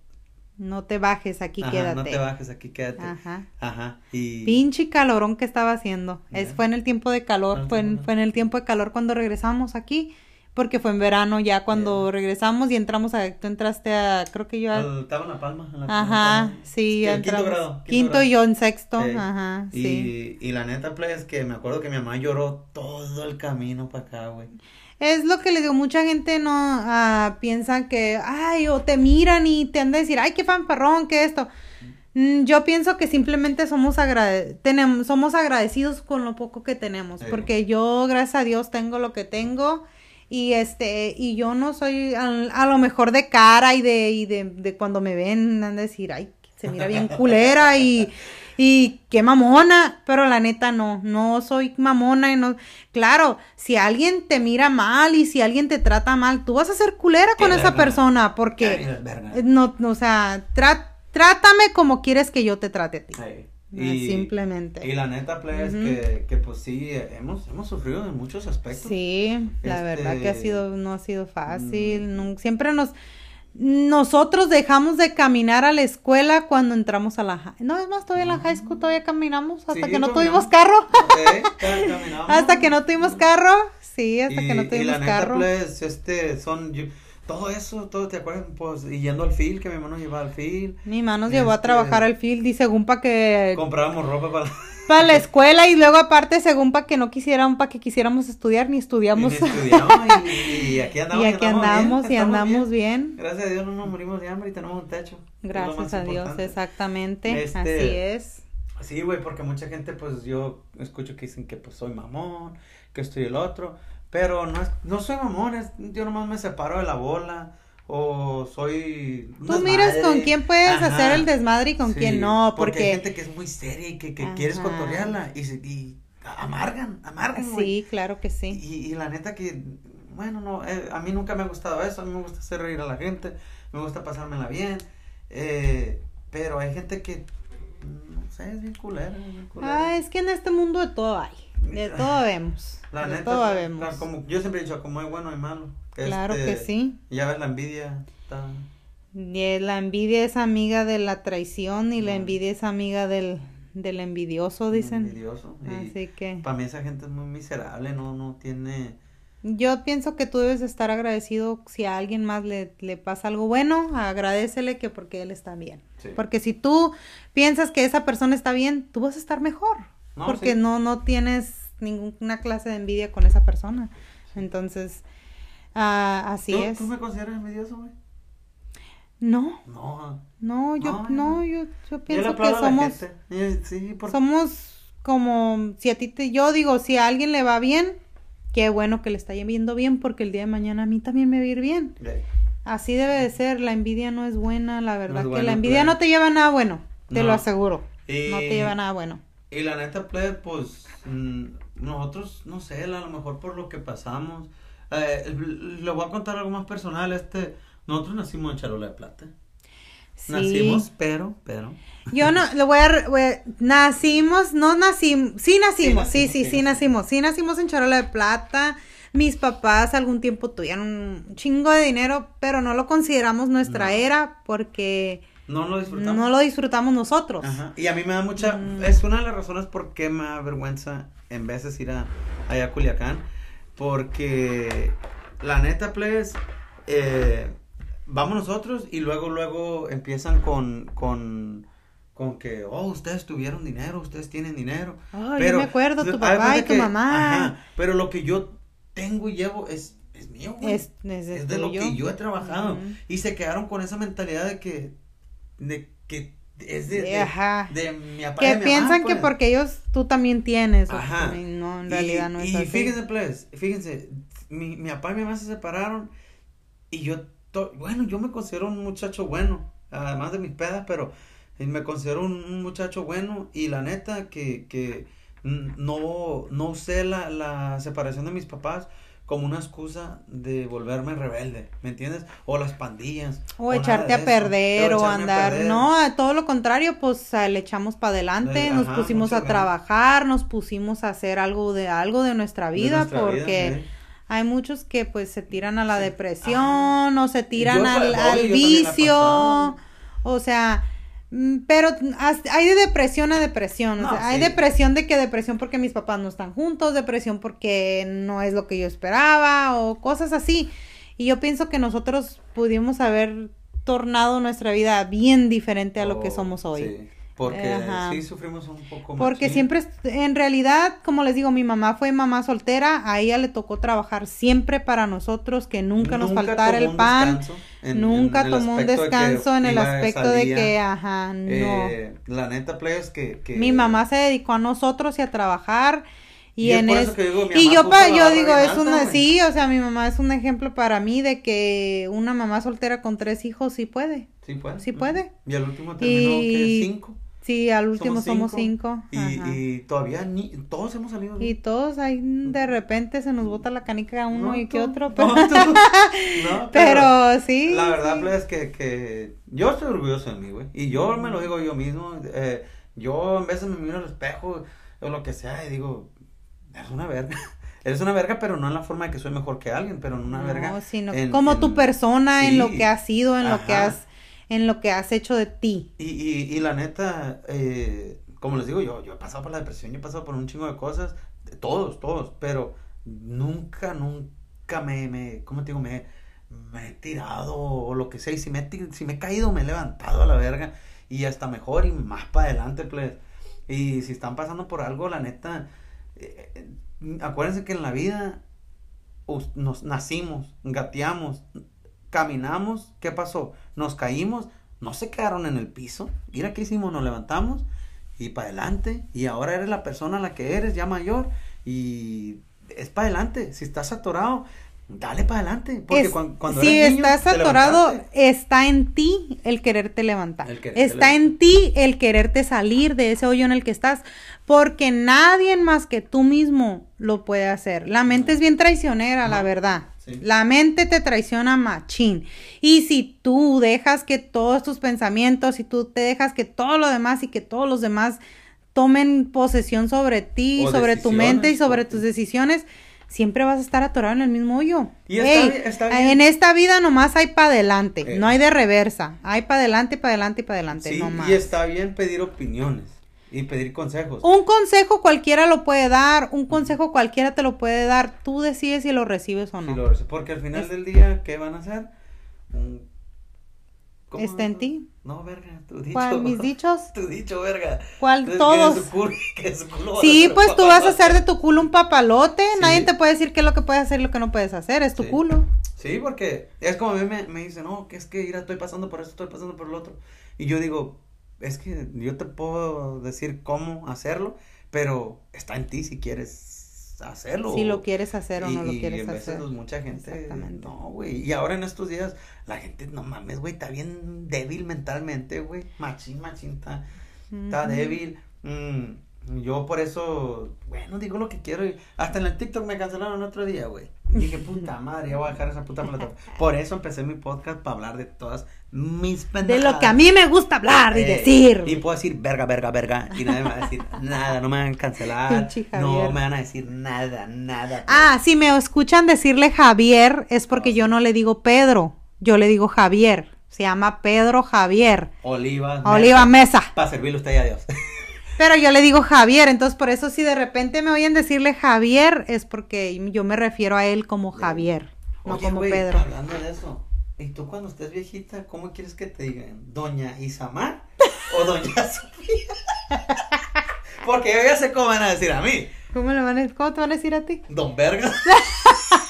S2: No te bajes, aquí
S1: Ajá,
S2: quédate.
S1: no te bajes, aquí quédate.
S2: Ajá.
S1: Ajá. Y
S2: Pinche calorón que estaba haciendo. Es, fue en el tiempo de calor,
S1: Ah,
S2: fue en, fue en el tiempo de calor cuando regresamos aquí. Porque fue en verano ya cuando regresamos y entramos a, tú entraste a, creo que yo a...
S1: Estaba en La Palma. En la,
S2: Ajá,
S1: en
S2: sí,
S1: ya
S2: quinto
S1: grado.
S2: Quinto, y yo en sexto, ajá,
S1: y,
S2: sí.
S1: y la neta, play, es que me acuerdo que mi mamá lloró todo el camino para acá, güey.
S2: Es lo que le digo, mucha gente no ah, piensa que, ay, o te miran y te han de decir, ay, qué fanfarrón, qué esto. Mm, Yo pienso que simplemente somos, agrade tenemos, somos agradecidos con lo poco que tenemos,
S1: Sí.
S2: porque yo, gracias a Dios, tengo lo que tengo y este, y yo no soy a, a lo mejor de cara y de, y de, de cuando me ven, han de decir, ay, se mira bien culera y, y qué mamona, pero la neta no, no soy mamona y no, claro, si alguien te mira mal y si alguien te trata mal, tú vas a ser culera con esa persona porque no, no, o sea, trá- trátame como quieres que yo te trate a ti.
S1: Ay,
S2: Ah, simplemente.
S1: Y la neta, play, es
S2: Ujú.
S1: que, que pues sí, hemos, hemos sufrido en muchos aspectos.
S2: Sí, la verdad que ha
S1: Este,
S2: sido, no ha sido fácil.
S1: mm.
S2: siempre nos, nosotros dejamos de caminar a la escuela cuando entramos a la high. No, es más, todavía en la high school todavía caminamos hasta
S1: Sí,
S2: que no
S1: caminamos.
S2: tuvimos carro.
S1: Ca- caminamos.
S2: hasta que no tuvimos carro. Sí, hasta que no
S1: y
S2: tuvimos
S1: la neta,
S2: carro.
S1: este, son, yo- todo eso, todo, ¿te acuerdas? Pues, y yendo al fil, que mi hermano llevaba al fil,
S2: Mi mamá nos llevó a
S1: este-
S2: trabajar al field y según para que
S1: comprábamos ropa para...
S2: para la escuela y luego aparte según para que no quisieran, para que quisiéramos estudiar ni estudiamos.
S1: Y estudiamos y, y aquí andamos.
S2: Y aquí andamos y bien.
S1: Gracias a Dios no nos morimos de hambre y tenemos un techo.
S2: Gracias a Dios,
S1: importante.
S2: exactamente.
S1: Este-
S2: Así es.
S1: Sí, güey, porque mucha gente, pues, yo escucho que dicen que, pues, soy mamón, que estoy el otro, pero no, es, no soy mamón, es, yo nomás me separo de la bola, o soy...
S2: Tú miras con quién puedes
S1: Ajá.
S2: hacer el desmadre y con
S1: Sí,
S2: quién no,
S1: hay
S2: porque
S1: gente que es muy seria y que, que quieres cotorrearla y, y amargan, amargan,
S2: sí, claro que sí.
S1: Y, y la neta que, bueno, no, eh, a mí nunca me ha gustado eso, a mí me gusta hacer reír a la gente, me gusta pasármela bien, eh, pero hay gente que, no sé, es bien culera, es bien culera.
S2: Ah, es que en este mundo de todo hay, de todo vemos,
S1: La
S2: de
S1: neta,
S2: todo
S1: la-
S2: vemos.
S1: la- como yo siempre he dicho, como hay bueno hay malo.
S2: Claro
S1: Este,
S2: que sí.
S1: Ya ves la envidia, está...
S2: Y la envidia es amiga de la traición y la envidia es amiga del, del envidioso, dicen.
S1: envidioso, y
S2: Así que
S1: para mí esa gente es muy miserable, no, no tiene...
S2: yo pienso que tú debes estar agradecido si a alguien más le, le pasa algo bueno, agradecele que porque él está bien.
S1: Sí.
S2: Porque si tú piensas que esa persona está bien, tú vas a estar mejor.
S1: No,
S2: porque
S1: sí.
S2: no, no tienes ninguna clase de envidia con esa persona. Entonces, ah, así
S1: ¿Tú,
S2: es.
S1: ¿Tú me consideras envidioso, güey?
S2: No,
S1: No,
S2: no, yo
S1: No,
S2: yo, yo pienso que somos.
S1: Eh, Sí, porque...
S2: somos como, si a ti te, yo digo, si a alguien le va bien, qué bueno que le está yendo bien, porque el día de mañana a mí también me va a ir bien. Así debe de ser, la envidia no es buena, la verdad
S1: es
S2: que
S1: bueno,
S2: la envidia
S1: claro.
S2: no te lleva a nada bueno, te
S1: No.
S2: lo aseguro.
S1: Y-
S2: No te lleva a nada bueno.
S1: Y la neta, plebe, pues mm, nosotros, no sé, a lo mejor por lo que pasamos. eh, le voy a contar algo más personal. Este, nosotros nacimos en Charola de Plata.
S2: Sí.
S1: Nacimos, pero, pero.
S2: Yo no, lo voy a, re- voy a- nacimos, no nacimos, sí nacimos, sí,
S1: nacimos,
S2: sí,
S1: sí
S2: sí nacimos, sí nacimos en Charola de Plata. Mis papás algún tiempo tuvieron un chingo de dinero, pero no lo consideramos nuestra
S1: No.
S2: era porque
S1: No lo disfrutamos.
S2: no lo disfrutamos nosotros.
S1: Ajá. Y a mí me da mucha.
S2: Mm.
S1: Es una de las razones por qué me da vergüenza en veces ir a, allá a Culiacán. Porque la neta, plebes, eh, vamos nosotros y luego, luego empiezan con, con, con que, oh, ustedes tuvieron dinero, ustedes tienen dinero.
S2: Ay, yo me acuerdo, tu papá y tu mamá.
S1: Ajá, pero lo que yo tengo y llevo es, es mío, güey.
S2: Es, es de
S1: Es de lo que yo he trabajado. Y se quedaron con esa mentalidad de que, de que es de, de,
S2: Ajá.
S1: de mi papá y
S2: Que piensan
S1: mamá,
S2: que
S1: pues.
S2: porque ellos, tú también tienes.
S1: Ajá.
S2: no, en
S1: Y-
S2: realidad no es
S1: y
S2: así.
S1: fíjense, pues, fíjense, mi, mi papá y mi mamá se separaron y yo, to- bueno, yo me considero un muchacho bueno, además de mis pedas, pero me considero un, un muchacho bueno y la neta que, que no, no usé la, la separación de mis papás como una excusa de volverme rebelde, ¿me entiendes? O las pandillas.
S2: O echarte a perder
S1: o a
S2: andar.
S1: perder.
S2: No, a todo lo contrario, pues le echamos para adelante, nos pusimos a trabajar, nos pusimos a hacer algo de algo de nuestra
S1: De
S2: vida, porque
S1: sí.
S2: hay muchos que pues se tiran a la
S1: Sí.
S2: depresión o se tiran
S1: Yo
S2: al,
S1: yo
S2: vicio. O sea, Pero has- hay de depresión a depresión. o sea, hay depresión de que depresión porque mis papás no están juntos, depresión porque no es lo que yo esperaba o cosas así. Y yo pienso que nosotros pudimos haber tornado nuestra vida bien diferente a lo que
S1: Oh,
S2: somos hoy.
S1: sí, porque
S2: Ajá.
S1: sí sufrimos un poco más.
S2: Porque siempre, est- en realidad, como les digo, mi mamá fue mamá soltera, a ella le tocó trabajar siempre para nosotros, que nunca nos faltara el pan, nunca tomó un descanso en el aspecto de que, ajá, no.
S1: Eh, la neta, players, que, que...
S2: Mi mamá se dedicó a nosotros y a trabajar. Y,
S1: Y es
S2: en es-
S1: eso que digo,
S2: y yo pa- yo digo es una
S1: güey.
S2: sí o sea mi mamá es un ejemplo para mí de que una mamá soltera con tres hijos sí puede
S1: Sí puede.
S2: Sí puede.
S1: Y al último terminó,
S2: Y-
S1: que Cinco.
S2: Sí al último somos cinco,
S1: Y, y todavía ni... Todos hemos salido.
S2: Y todos ahí de repente se nos bota la canica uno
S1: No
S2: y que otro. Pero,
S1: tú. No,
S2: pero sí.
S1: La verdad,
S2: sí.
S1: plebe, es que, que yo estoy orgulloso de mí, güey. Y yo me lo digo yo mismo. eh, yo en veces me miro al espejo o lo que sea y digo, eres una verga. Eres una verga, pero no en la forma de que soy mejor que alguien, pero en una
S2: No,
S1: verga.
S2: sino
S1: en-
S2: como
S1: en-
S2: tu persona, en lo que has sido, en lo que has, en lo que has hecho de ti.
S1: Y, y, la neta, eh, como les digo, yo, yo he pasado por la depresión, yo he pasado por un chingo de cosas, todos, todos, pero nunca, nunca me, me ¿cómo te digo? Me, me he tirado o lo que sea, y si me, he si me he caído, me he levantado a la verga, y hasta mejor y más para adelante, pues. Y si están pasando por algo, la neta, eh, acuérdense que en la vida nos nacimos, gateamos, caminamos, ¿qué pasó? Nos caímos, no se quedaron en el piso. Mira qué hicimos, nos levantamos y para adelante. Y ahora eres la persona la que eres, ya mayor. Y es para adelante. Si estás atorado, dale para adelante. Porque
S2: Es-
S1: cuan- cuando,
S2: si
S1: eres niño,
S2: estás atorado, está en ti el quererte levantar.
S1: El quererte
S2: está en ti el quererte salir de ese hoyo en el que estás. Porque nadie más que tú mismo lo puede hacer. La mente es bien traicionera, la verdad.
S1: Sí.
S2: La mente te traiciona machín. Y si tú dejas que todos tus pensamientos, si tú te dejas que todo lo demás y que todos los demás tomen posesión sobre ti,
S1: O
S2: sobre tu mente y sobre tus decisiones, siempre vas a estar atorado en el mismo hoyo.
S1: Y está
S2: Ey,
S1: bien- está bien.
S2: En esta vida nomás hay para adelante,
S1: Eh.
S2: no hay de reversa. Hay para adelante, para adelante y para adelante,
S1: Sí,
S2: no más.
S1: y está bien pedir opiniones y pedir consejos.
S2: Un consejo cualquiera lo puede dar, un consejo cualquiera te lo puede dar. Tú decides si lo recibes o no.
S1: Lo porque al final del día, ¿qué van a hacer? ¿cómo
S2: Está en ti.
S1: No, verga, tu dicho.
S2: ¿Cuál, mis dichos?
S1: Tu dicho, verga.
S2: ¿Cuál?
S1: Entonces,
S2: Todos.
S1: Que su culo, que de su culo
S2: Sí, pues tú vas a hacer de tu culo un papalote.
S1: Sí.
S2: Nadie te puede decir qué es lo que puedes hacer y lo que no puedes hacer. Es tu
S1: Sí.
S2: culo.
S1: Sí, porque es como a mí me, me dicen, no, que es que mira, estoy pasando por esto, estoy pasando por el otro. Y yo digo, es que yo te puedo decir cómo hacerlo, pero está en ti si quieres hacerlo.
S2: Si lo quieres hacer o
S1: Y-
S2: no lo
S1: y
S2: quieres
S1: en veces,
S2: hacer.
S1: pues, mucha gente, no, güey. Y ahora en estos días, la gente, no mames, güey, está bien débil mentalmente, güey. Machín, machín, está, débil. Mm, yo por eso, bueno, digo lo que quiero. y hasta en el TikTok me cancelaron el otro día, güey. Y dije, puta madre, ya voy a dejar esa puta plataforma. Por eso empecé mi podcast para hablar de todas mis
S2: De
S1: pendejadas.
S2: lo que a mí me gusta hablar y
S1: Eh,
S2: decir.
S1: Y puedo decir verga, verga, verga. Y nadie me va a decir nada, no me van a cancelar. No me van a decir nada, nada.
S2: Ah, si me escuchan decirle Javier es porque yo no le digo Pedro, yo le digo Javier. Se llama Pedro Javier.
S1: Oliva.
S2: Oliva Mesa.
S1: Para servirle usted y a Dios.
S2: Pero yo le digo Javier, entonces por eso si de repente me oyen decirle Javier es porque yo me refiero a él como Javier, no como Pedro.
S1: Hablando de eso. ¿Y tú cuando estés viejita, cómo quieres que te digan? ¿Doña Isamar o Doña Sofía? Porque yo ya sé cómo van a decir a mí.
S2: ¿Cómo, le van a, ¿Cómo te van a decir a ti?
S1: Don Verga.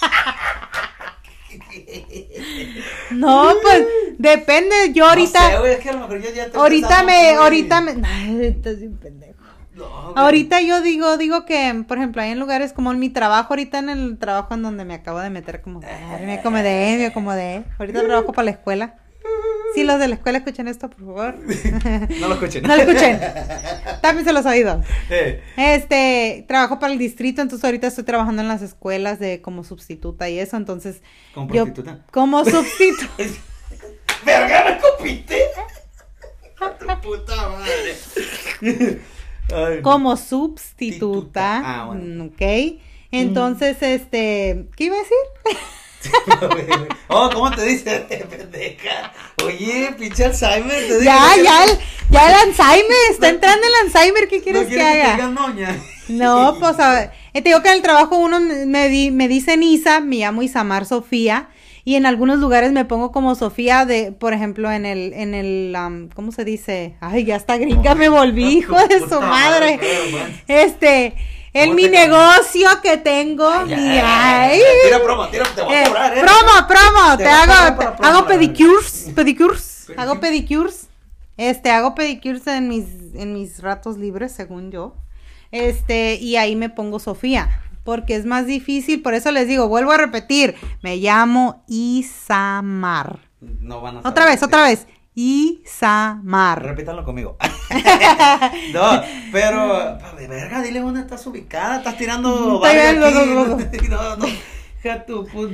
S2: No, pues depende, yo ahorita,
S1: No sé, güey, es que a lo mejor yo ya estoy
S2: ahorita me, ahorita me, ay, estás bien pendejo.
S1: No, güey.
S2: Ahorita yo digo, digo que, por ejemplo, hay en lugares como en mi trabajo, ahorita en el trabajo en donde me acabo de meter como, me acomodé, me acomodé. Ahorita trabajo para la escuela. Si los de la escuela escuchan esto, por favor.
S1: No lo escuchen.
S2: No lo escuchen. Tápense los oídos.
S1: Eh,
S2: Este, trabajo para el distrito, entonces ahorita estoy trabajando en las escuelas de como sustituta y eso, entonces
S1: ¿Como
S2: yo
S1: prostituta?
S2: como sustituta.
S1: ¡Verga, me copiste! ¡Tu puta madre! Ay,
S2: como sustituta,
S1: Ah, bueno.
S2: mm, ¿ok? Entonces, este, ¿qué iba a decir?
S1: oh, ¿cómo te dice? pendeja. Oye, pinche Alzheimer. Te digo,
S2: Ya,
S1: ¿no
S2: ya, el, ya el Alzheimer, está entrando el Alzheimer, ¿qué quieres
S1: ¿no
S2: que haga?
S1: noña?
S2: No, pues a ver, eh, te digo que en el trabajo uno me, di- me dicen Isa, me llamo Isamar Sofía, y en algunos lugares me pongo como Sofía de, por ejemplo, en el, en el, am, ¿cómo se dice? Ay, ya está gringa, me volví, hijo de su madre. Este, en
S1: ¿Cómo
S2: mi
S1: te
S2: negocio que tengo, ay,
S1: Tira promo, tira, te voy a
S2: eh,
S1: cobrar, eh.
S2: promo, promo,
S1: Te
S2: hago,
S1: promo,
S2: hago pedicures, pedicures, hago
S1: Pedicures.
S2: este, hago pedicures en mis, en mis ratos libres, según yo, este, y ahí me pongo Sofía, porque es más difícil, por eso les digo, vuelvo a repetir, me llamo Isamar,
S1: No van a
S2: otra vez, otra vez, Isamar,
S1: Repítanlo conmigo. no, pero, de verga, dile dónde estás ubicada. Estás tirando. No, no.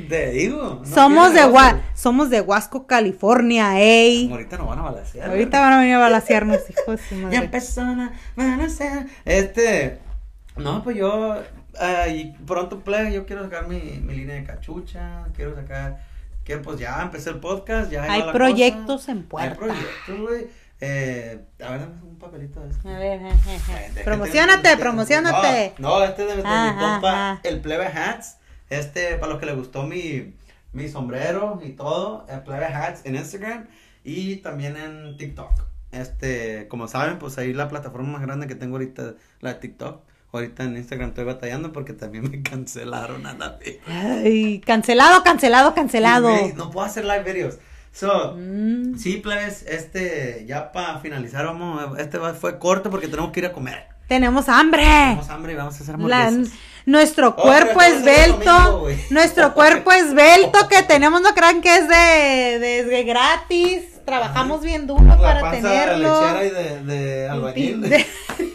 S1: Te digo.
S2: somos de Gua- somos de Huasco, California, ey,
S1: Ahorita nos van a balasear.
S2: ahorita van a venir a balasearnos, hijos
S1: Ya empezó a balasear. Este. No, pues yo. ah, y pronto, play, yo quiero sacar mi, mi línea de cachucha. Quiero sacar. Que pues ya empecé el podcast. Ya
S2: Hay proyectos
S1: cosa.
S2: en puerta.
S1: Hay proyectos, güey. Eh, a ver, dame un papelito de este.
S2: A ver,
S1: Eh, de-
S2: promocionate,
S1: de-
S2: promocionate.
S1: No, no, este es de, de mi compa, el Plebe Hats. Este, para los que les gustó mi, mi sombrero y todo, el Plebe Hats en Instagram y también en TikTok. Este, como saben, pues ahí la plataforma más grande que tengo ahorita, la de TikTok. Ahorita en Instagram estoy batallando porque también me cancelaron a la vez.
S2: Ay, cancelado, cancelado, cancelado.
S1: No puedo hacer live videos. So,
S2: Mm.
S1: sí, plebes, este, ya para finalizar, vamos, este fue corto porque tenemos que ir a comer.
S2: Tenemos hambre.
S1: Tenemos hambre y vamos a hacer hamburguesas.
S2: nuestro
S1: Oh,
S2: cuerpo
S1: el
S2: esbelto, nuestro cuerpo esbelto que tenemos, no crean que es de, de, de gratis. Trabajamos bien duro
S1: La
S2: para
S1: panza
S2: tenerlo.
S1: lechera y de, de albañil.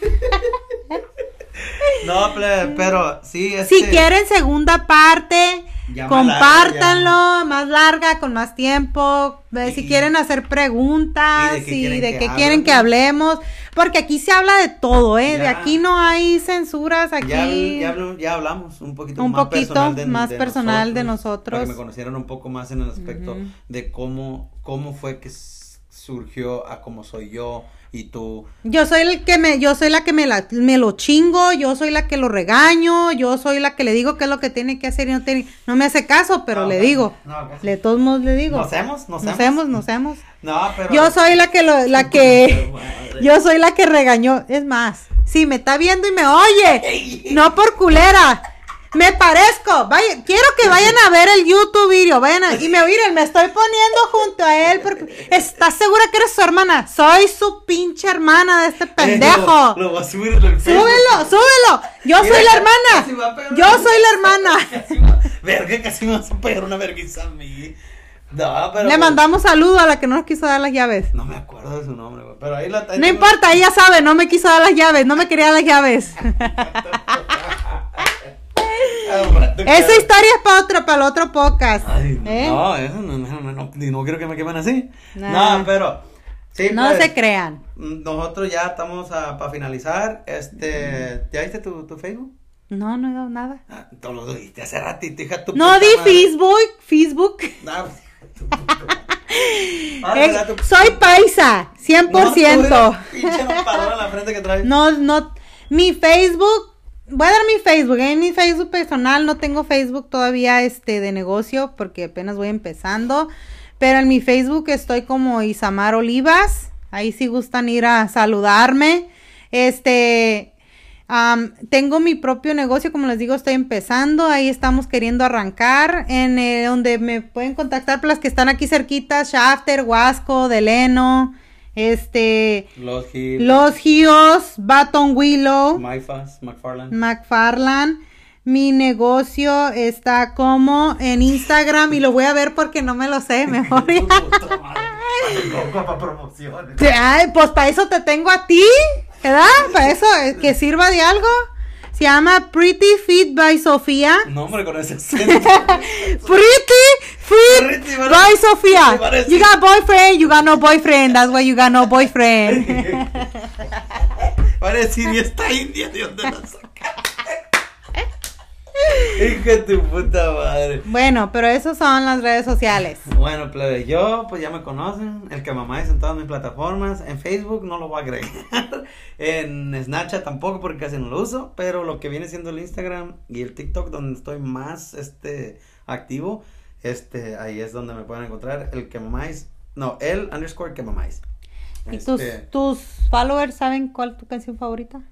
S2: De-
S1: no, pero sí, este,
S2: Si quieren segunda parte,
S1: Ya más
S2: compártanlo,
S1: larga,
S2: más larga, con más tiempo. Si quieren hacer preguntas,
S1: y de qué quieren
S2: de
S1: que
S2: quieren que
S1: pues.
S2: hablemos. Porque aquí se habla de todo, ¿eh? De aquí no hay censuras, aquí.
S1: Ya, ya, hablamos un poquito
S2: Un
S1: más
S2: poquito
S1: personal de,
S2: más
S1: de
S2: personal de
S1: Para
S2: nosotros.
S1: que me conocieran un poco más en el aspecto de cómo, cómo fue que surgió a cómo soy yo y tú.
S2: Yo soy el que me, yo soy la que me, la, me lo chingo, yo soy la que lo regaño, yo soy la que le digo qué es lo que tiene que hacer y no tiene, no me hace caso, pero
S1: No,
S2: le digo,
S1: no,
S2: de todos modos le digo.
S1: ¿Nos hemos? ¿Nos
S2: Nos
S1: hemos?
S2: nos hemos.
S1: No, pero.
S2: Yo soy la que lo, la que, yo soy la que regañó. Es más, si me está viendo y me oye, no por culera, me parezco. Vaya, quiero que vayan a ver el YouTube video, vayan a, y me miren, me estoy poniendo junto a él porque ¿estás segura que eres su hermana? Soy su pinche hermana de este pendejo.
S1: Eh, lo, lo voy a subir en el.
S2: Súbelo, súbelo. Yo
S1: Mira,
S2: soy la hermana. Yo soy la hermana.
S1: Casi Verga, casi me vas a pegar una vergüenza a mí. No, pero.
S2: Le mandamos saludo a la que no nos quiso dar las llaves.
S1: No me acuerdo de su nombre. Pero ahí la
S2: No importa, ella sabe, no me quiso dar las llaves, no me quería dar las llaves.
S1: Ah,
S2: Esa historia es para otro, para el otro podcast.
S1: Ay, no,
S2: ¿eh?
S1: no, eso no, no, no, no, no quiero que me quemen así.
S2: Nah.
S1: No, pero. Sí,
S2: No
S1: pues,
S2: se crean.
S1: Nosotros ya estamos para finalizar. Este. ¿Ya viste tu, tu Facebook?
S2: No, no he dado nada.
S1: Ah, lo dijiste hace ratito, hija tu
S2: No di. Facebook, Facebook.
S1: Ah, pues, tu. Ahora
S2: Eh,
S1: tu-
S2: soy paisa,
S1: No,
S2: 100%.
S1: tú eres Pinche en la frente que traes.
S2: No, no, mi Facebook, voy a dar mi Facebook, en mi Facebook personal, no tengo Facebook todavía este de negocio porque apenas voy empezando, pero en mi Facebook estoy como Isamar Olivas, ahí si gustan ir a saludarme, este, am, tengo mi propio negocio, como les digo, estoy empezando, ahí estamos queriendo arrancar, en eh, donde me pueden contactar por las que están aquí cerquitas, Shafter, Huasco, Deleno, este...
S1: Los Hills.
S2: Los Gios, Baton Willow,
S1: Myfas, McFarland.
S2: McFarland. Mi negocio está como en Instagram y lo voy a ver porque no me lo sé mejor.
S1: Ay,
S2: pues para eso te tengo a ti, ¿verdad? Para eso, eh, que sirva de algo. Se llama Pretty Fit by Sofía.
S1: No, hombre, con ese acento.
S2: Pretty Fit
S1: Pretty,
S2: by Sofía.
S1: Parece.
S2: You got boyfriend, you got no boyfriend. That's why you got no boyfriend.
S1: Decir, ¿y esta india de dónde la saca? Hijo de tu puta madre.
S2: Bueno, pero esas son las redes sociales.
S1: Bueno, plebe, yo, pues ya me conocen. El que mamá es en todas mis plataformas. En Facebook no lo voy a agregar. En Snapchat tampoco porque casi no lo uso. Pero lo que viene siendo el Instagram y el TikTok, donde estoy más este activo, este, ahí es donde me pueden encontrar. El que mamáis. No, el underscore que mamáis.
S2: ¿Y tus,
S1: Este,
S2: tus followers saben cuál es tu canción favorita?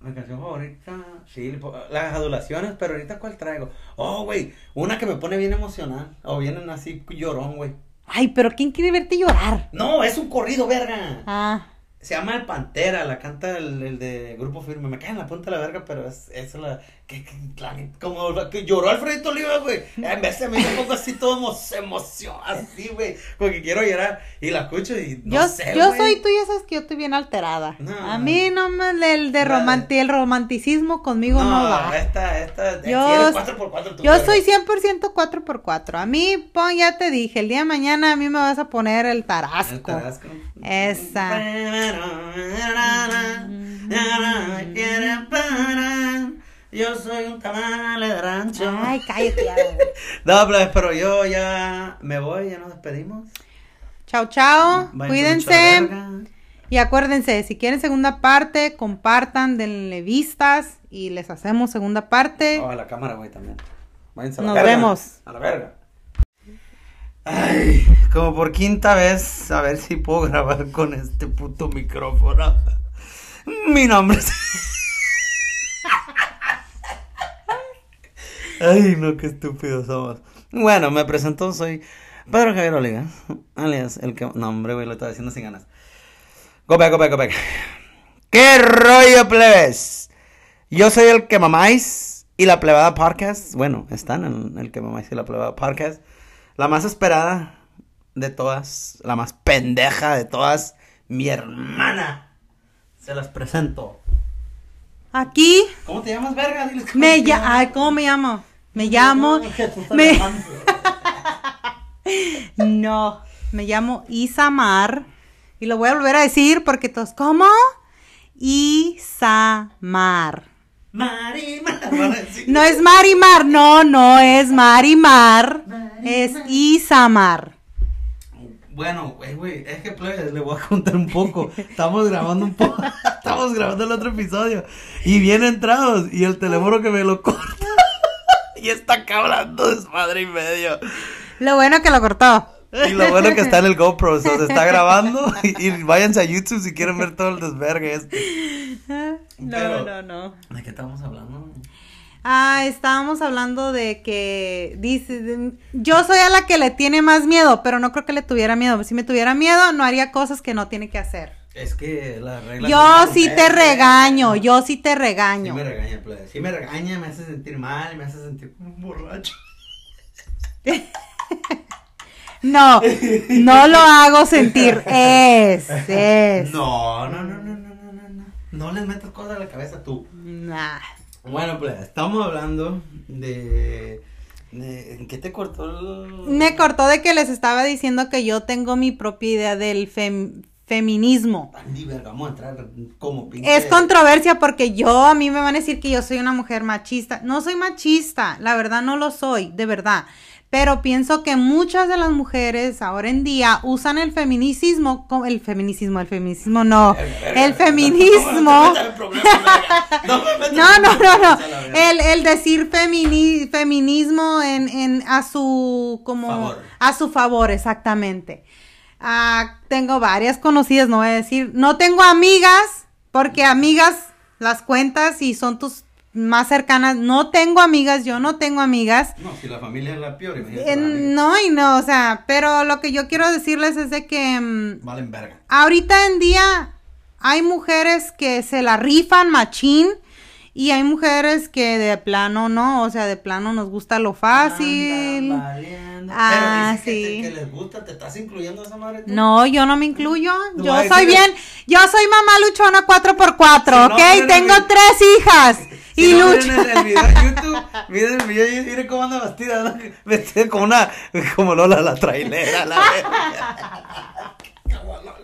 S1: Mi canción favorita, sí, las adulaciones, pero ahorita cuál traigo. Oh, güey, una que me pone bien emocional, o vienen así llorón, güey.
S2: Ay, pero ¿quién quiere verte llorar?
S1: No, es un corrido, verga.
S2: Ah,
S1: Se llama El Pantera, la canta el, el de Grupo Firme. Me cae en la punta de la verga, pero es, es la que, que- como que lloró Alfredito Oliva, güey. En vez de me un poco así todo emo- emoción, así, güey. Porque quiero llorar y la escucho y no
S2: yo,
S1: sé,
S2: yo
S1: güey.
S2: soy, tú ya sabes que yo estoy bien alterada.
S1: No.
S2: A mí no me, el, de romanti, el romanticismo conmigo no, va.
S1: esta, esta,
S2: Yo-
S1: si eres 4x4 tú,
S2: Yo soy 100% 4x4. A mí, pon, ya te dije, el día de mañana a mí me vas a poner el
S1: El
S2: tarasco.
S1: Tarasco.
S2: Esa.
S1: Yo soy un tamal de rancho.
S2: Ay, cállate. ya.
S1: No, pues, pero yo ya me voy, ya nos despedimos.
S2: Chao, chao. Cuídense. Y acuérdense, si quieren segunda parte, compartan, denle vistas y les hacemos segunda parte.
S1: Oh, a la cámara, güey, también. Váyanse a la
S2: Nos
S1: verga.
S2: vemos.
S1: A la verga. Ay, como por quinta vez, a ver si puedo grabar con este puto micrófono. Mi nombre es... Ay, no, qué estúpidos somos. Bueno, me presento, soy Pedro Javier Oliva, alias el que... No, hombre, güey, lo estaba diciendo sin ganas. Go back, go back, go back. ¿Qué rollo, plebes? Yo soy el que mamáis y la plebada podcast. Bueno, están en el que mamáis y la plebada podcast. La más esperada de todas, la más pendeja de todas, mi hermana. Se las presento.
S2: Aquí
S1: ¿Cómo te llamas, verga? Diles cómo
S2: me
S1: te
S2: llamo.
S1: llamas.
S2: Ay, ¿cómo me llamo? Me llamo. Me, no, me llamo Isamar. Y lo voy a volver a decir porque todos. ¿Cómo? Isamar.
S1: Marimar.
S2: No es Marimar, no, no es Marimar. Es Isamar.
S1: Bueno, güey, güey, es que plebes, le voy a contar un poco. Estamos grabando un poco, estamos grabando el otro episodio. Y bien entrados, y el teléfono que me lo corta. Y está acá hablando desmadre y medio.
S2: Lo bueno que lo cortó.
S1: Y lo bueno que está en el GoPro, o sea, se está grabando. Y, y váyanse a YouTube si quieren ver todo el desvergue este.
S2: No,
S1: Pero-
S2: no, no.
S1: ¿De qué estamos hablando?
S2: Ah, estábamos hablando de que dice, de- yo soy a la que le tiene más miedo, pero no creo que le tuviera miedo. Si me tuviera miedo, no haría cosas que no tiene que hacer.
S1: Es que la regla.
S2: Yo sí te regaño, yo sí te
S1: Sí
S2: regaño.
S1: me regaña, plebe. Sí me regaña, me hace sentir mal, me hace sentir como un borracho.
S2: No, no lo hago sentir. Es, es.
S1: No, no, no, no, no, no, no, no. No les metas cosas a la cabeza tú.
S2: Nah.
S1: Bueno, pues estamos hablando de. de ¿En qué te cortó el.?
S2: Me cortó de que les estaba diciendo que yo tengo mi propia idea del fem- feminismo.
S1: Andy, verga, vamos a entrar como pinche.
S2: Es controversia porque yo, a mí me van a decir que yo soy una mujer machista. No soy machista, la verdad no lo soy, de verdad. Pero pienso que muchas de las mujeres ahora en día usan el feminicismo, el feminicismo, el feminismo no, el feminismo.
S1: No. No,
S2: No, no. El, el decir femini- feminismo en, en a su como
S1: Favor.
S2: a su favor, exactamente. Ah, tengo varias conocidas, no voy a decir, no tengo amigas, porque amigas las cuentas y son tus más cercanas. No tengo amigas, yo no tengo amigas.
S1: No, si la familia es la peor, imagínate.
S2: Eh,
S1: amiga.
S2: no y no, o sea, pero lo que yo quiero decirles es de que mm,
S1: Valen verga.
S2: ahorita en día hay mujeres que se la rifan machín y hay mujeres que de plano no, o sea, de plano nos gusta lo fácil.
S1: Valiendo.
S2: Ah,
S1: Pero dices
S2: sí.
S1: que, te- que les gusta, ¿te estás incluyendo a esa madre tú?
S2: No, yo no me incluyo.
S1: No,
S2: Yo soy bien, yo soy mamá luchona 4x4,
S1: Si no,
S2: ¿ok?
S1: miren,
S2: Tengo
S1: miren.
S2: tres hijas
S1: Si
S2: y
S1: no,
S2: lucho.
S1: Miren el, video en YouTube, miren el video y miren cómo anda vestida, ¿no? Vestida como una, como Lola la trailera, la.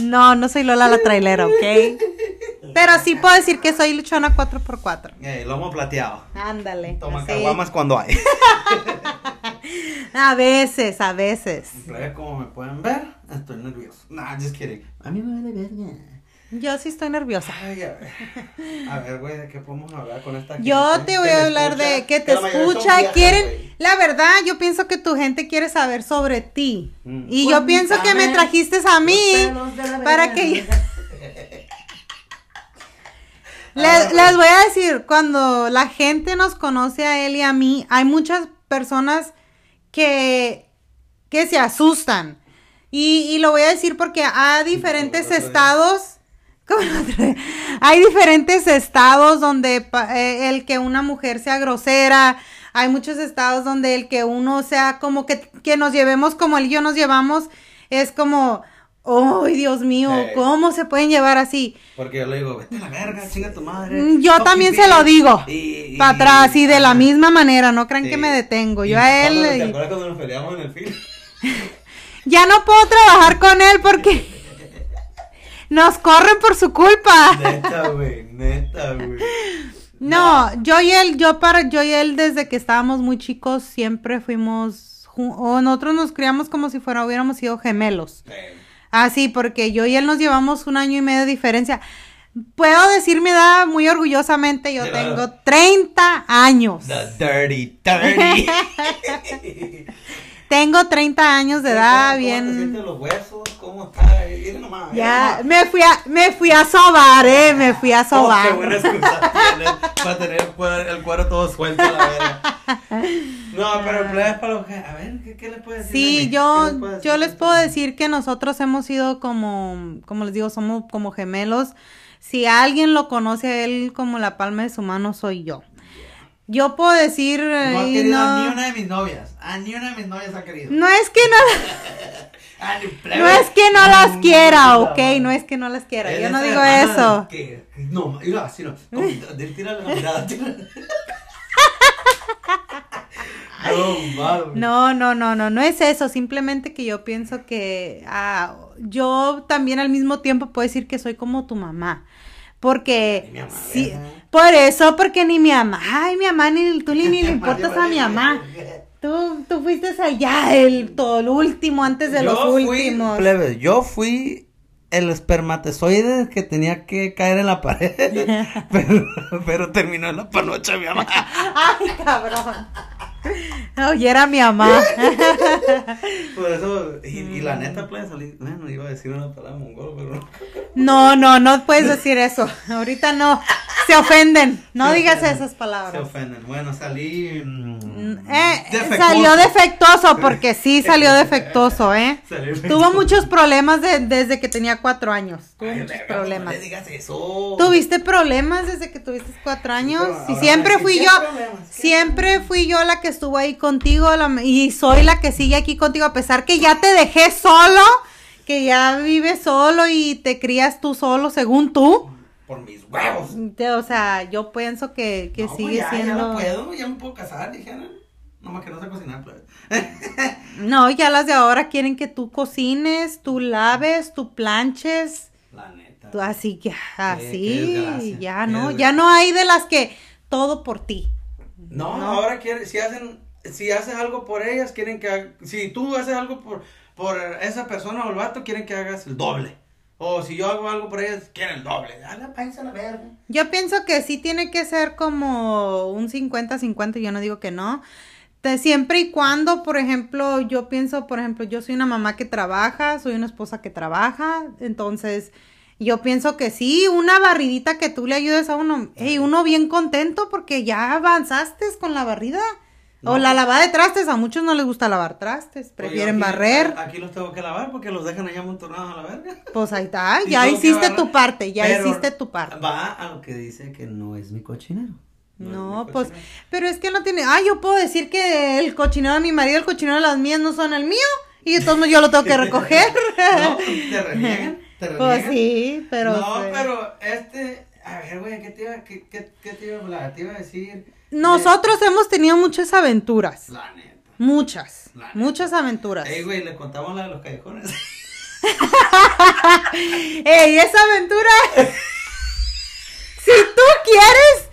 S2: No, no soy Lola la trailera, ¿ok? Pero sí puedo decir que soy luchona 4x4.
S1: Eh, lomo plateado.
S2: Ándale.
S1: Toma
S2: así.
S1: caguamas cuando hay.
S2: A veces, a veces.
S1: Como me pueden ver, estoy nervioso. Nah, just kidding. A mí me vale verga.
S2: Yo sí estoy nerviosa.
S1: Ay, a ver. A güey, ¿de qué podemos hablar con esta
S2: Yo
S1: gente
S2: te voy a
S1: me
S2: hablar
S1: escucha?
S2: de que te escucha,
S1: viejas,
S2: quieren, la verdad, yo pienso que tu gente quiere saber sobre ti.
S1: Mm.
S2: Y yo pienso que me trajiste a mí para que Les, les voy a decir, cuando la gente nos conoce a él y a mí, hay muchas personas que, que se asustan. Y, y lo voy a decir porque hay diferentes estados. Hay diferentes estados donde eh, el que una mujer sea grosera. Hay muchos estados donde el que uno sea como que, que nos llevemos como él y yo nos llevamos. Es como, ¡ay, Dios mío! ¿Cómo se pueden llevar así?
S1: Porque yo le digo, vete a la verga, chinga tu madre.
S2: Mm, Yo también se lo digo.
S1: Y- y-
S2: Para atrás y de la misma manera, no crean
S1: Sí.
S2: que me detengo.
S1: Y
S2: Yo a él
S1: ¿Te acuerdas cuando nos peleamos en el film?
S2: ya no puedo trabajar con él porque nos corren por su culpa.
S1: Neta, güey, neta, güey.
S2: No, yo y él, yo para yo y él desde que estábamos muy chicos siempre fuimos o nosotros nos criamos como si fuera hubiéramos sido gemelos.
S1: Eh,
S2: Ah, sí, porque yo y él nos llevamos un año y medio de diferencia. Puedo decir mi edad muy orgullosamente, yo tengo 30 años.
S1: The dirty, dirty.
S2: Tengo 30 años de edad,
S1: ¿Cómo
S2: bien.
S1: sientes los huesos? ¿Cómo está? Mira nomás, mira
S2: Ya,
S1: nomás.
S2: me fui a, me fui a sobar, eh, me fui a
S1: Oh, qué
S2: sobar.
S1: buena excusa tienes para tener el cuero, el cuero todo suelto, la verga. No, pero el plebe es para los que... A ver, ¿qué, qué le puedes decir? de
S2: Sí, yo, yo les puedo decir que nosotros hemos sido como, como les digo, somos como gemelos. Si alguien lo conoce a él como la palma de su mano, soy yo. Yo puedo decir,
S1: No ha
S2: eh,
S1: querido a ni una de mis novias. A ni una de mis novias ha querido.
S2: no es que no,
S1: Ah,
S2: no es que no las quiera, ok, no es que no las quiera,
S1: Él
S2: yo no digo eso.
S1: que- no, mira, así no. De- Tírale la mirada. No,
S2: no, no, no, no es eso, simplemente que yo pienso que ah, yo también al mismo tiempo puedo decir que soy como tu mamá. Porque
S1: mi mamá,
S2: por eso, porque ni mi mamá, ay, mi mamá, ni tú ni, ni le importas a mi mamá. Tú, tú fuiste allá, el todo el último, antes de los
S1: Yo fui,
S2: últimos.
S1: plebe, yo fui el espermatozoide que tenía que caer en la pared, pero, pero terminó en la panocha mi mamá.
S2: Ay, cabrón. Oye, era mi mamá.
S1: Por eso, y, y la neta, plebe, salí, bueno, iba a decir una palabra mongol, pero no.
S2: No, no, no puedes decir eso. Ahorita no. Se ofenden. No
S1: Se
S2: digas
S1: ofenden,
S2: esas
S1: Se
S2: palabras.
S1: ofenden. Bueno, salí. mm,
S2: Eh,
S1: defectuoso.
S2: salió defectuoso, porque sí salió defectuoso, ¿eh? Tuvo
S1: defectuoso.
S2: muchos problemas de- desde que tenía cuatro años. Tuvo
S1: Ay,
S2: muchos
S1: verga,
S2: problemas.
S1: No le digas eso.
S2: ¿Tuviste problemas desde que tuviste cuatro años?
S1: pero
S2: y siempre fui
S1: ¿qué
S2: yo, siempre fui yo la que estuvo ahí contigo la- y soy la que sigue aquí contigo a pesar que ya te dejé solo, que ya vives solo y te crías tú solo según tú.
S1: Por mis huevos.
S2: O sea, yo pienso que, que
S1: No, pues
S2: sigue
S1: ya,
S2: siendo...
S1: Ya no puedo, ya me puedo casar, dijeron. Nomás que no sé cocinar, pues.
S2: No, ya las de ahora quieren que tú cocines, tú laves, tú planches,
S1: La neta.
S2: tú así que
S1: qué
S2: así, ya no, ya no hay de las que todo por ti.
S1: No,
S2: No.
S1: ahora quieren, si hacen, si haces algo por ellas, quieren que, ha- si tú haces algo por, por esa persona o el vato, quieren que hagas el doble. O si yo hago algo por ellas, quieren el doble. A la panza a la verga.
S2: Yo pienso que sí tiene que ser como un 50-50, yo no digo que no. De siempre y cuando, por ejemplo, yo pienso, por ejemplo, yo soy una mamá que trabaja, soy una esposa que trabaja, entonces yo pienso que sí, una barridita que tú le ayudes a uno, hey, uno bien contento porque ya avanzaste con la barrida. O la lavada de trastes, a muchos no les gusta lavar trastes, prefieren
S1: Oye, aquí-
S2: barrer.
S1: Aquí los tengo que lavar porque los dejan allá amontonados a la verga.
S2: Pues ahí está, ya hiciste tu parte, ya
S1: Pero
S2: hiciste tu parte.
S1: Va a lo que dice que no es mi cochinero.
S2: No, pues,
S1: cochinero.
S2: pero es que no tiene, ah, yo puedo decir que el cochinero de mi marido, el cochinero de las mías no son el mío, y modos yo lo tengo que recoger.
S1: No, te reniegan, te
S2: pues sí, pero...
S1: no,
S2: sí.
S1: pero este, a ver, güey, ¿qué te iba, qué, qué, qué te iba a hablar? Te iba a decir.
S2: Nosotros hemos tenido muchas aventuras,
S1: La neta.
S2: muchas,
S1: La neta.
S2: muchas aventuras.
S1: Ey, güey, le contamos la de los callejones.
S2: ¡Ey, esa aventura! quieres,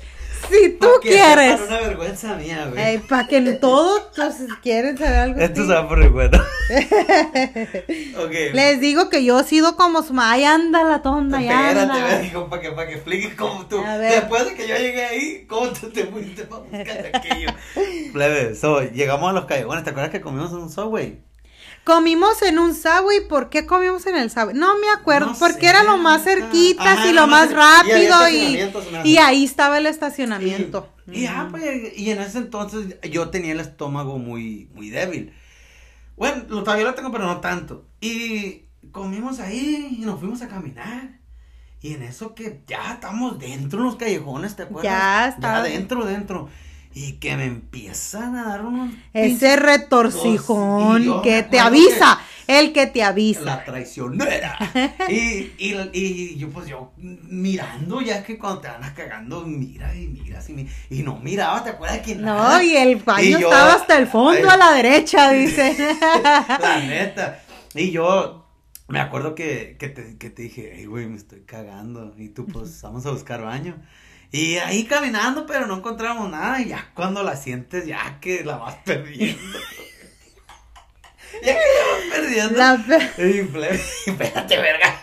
S2: si tú
S1: Pa'
S2: quieres.
S1: sepan una vergüenza mía, güey.
S2: Ey, para que todos quieren saber algo.
S1: Esto
S2: así.
S1: se va por el bueno. ok.
S2: Les digo que yo he sido como su ma- Ay, anda la tonda, ya
S1: Espérate, digo, para que, para que expliques cómo tú, después de que yo llegué ahí, cómo tú te fuiste para buscar aquello. Plebe, so, llegamos a los callejones, ¿te acuerdas que comimos en un subway?
S2: Comimos en un Subway, ¿por qué comimos en el Subway? No me acuerdo,
S1: No
S2: porque
S1: sé,
S2: era lo más
S1: Ajá,
S2: y
S1: lo más
S2: rápido y, y ahí estaba el estacionamiento.
S1: Y, ya, pues, y en ese entonces yo tenía el estómago muy, muy débil. Bueno, lo- todavía lo tengo, pero no tanto. Y comimos ahí y nos fuimos a caminar. Y en eso que ya estamos dentro en los callejones, ¿te acuerdas?
S2: Ya está.
S1: Ya dentro, dentro. Y que me empiezan a dar unos...
S2: Ese retorcijón que te avisa, el que te avisa.
S1: La traicionera. y, y, y yo, pues yo mirando, ya que cuando te andas cagando, mira y miras y, y no miraba, ¿te acuerdas que
S2: No,
S1: nada?
S2: y el baño
S1: Y yo-
S2: estaba hasta el fondo
S1: Ay.
S2: a la derecha, dice.
S1: La neta. Y yo me acuerdo que, que, te, que te dije, hey, güey, me estoy cagando. Y tú, pues, vamos a buscar baño. Y ahí caminando, pero no encontramos nada. Y ya cuando la sientes, ya que la vas perdiendo. ya que la vas perdiendo.
S2: La
S1: Y espérate, verga.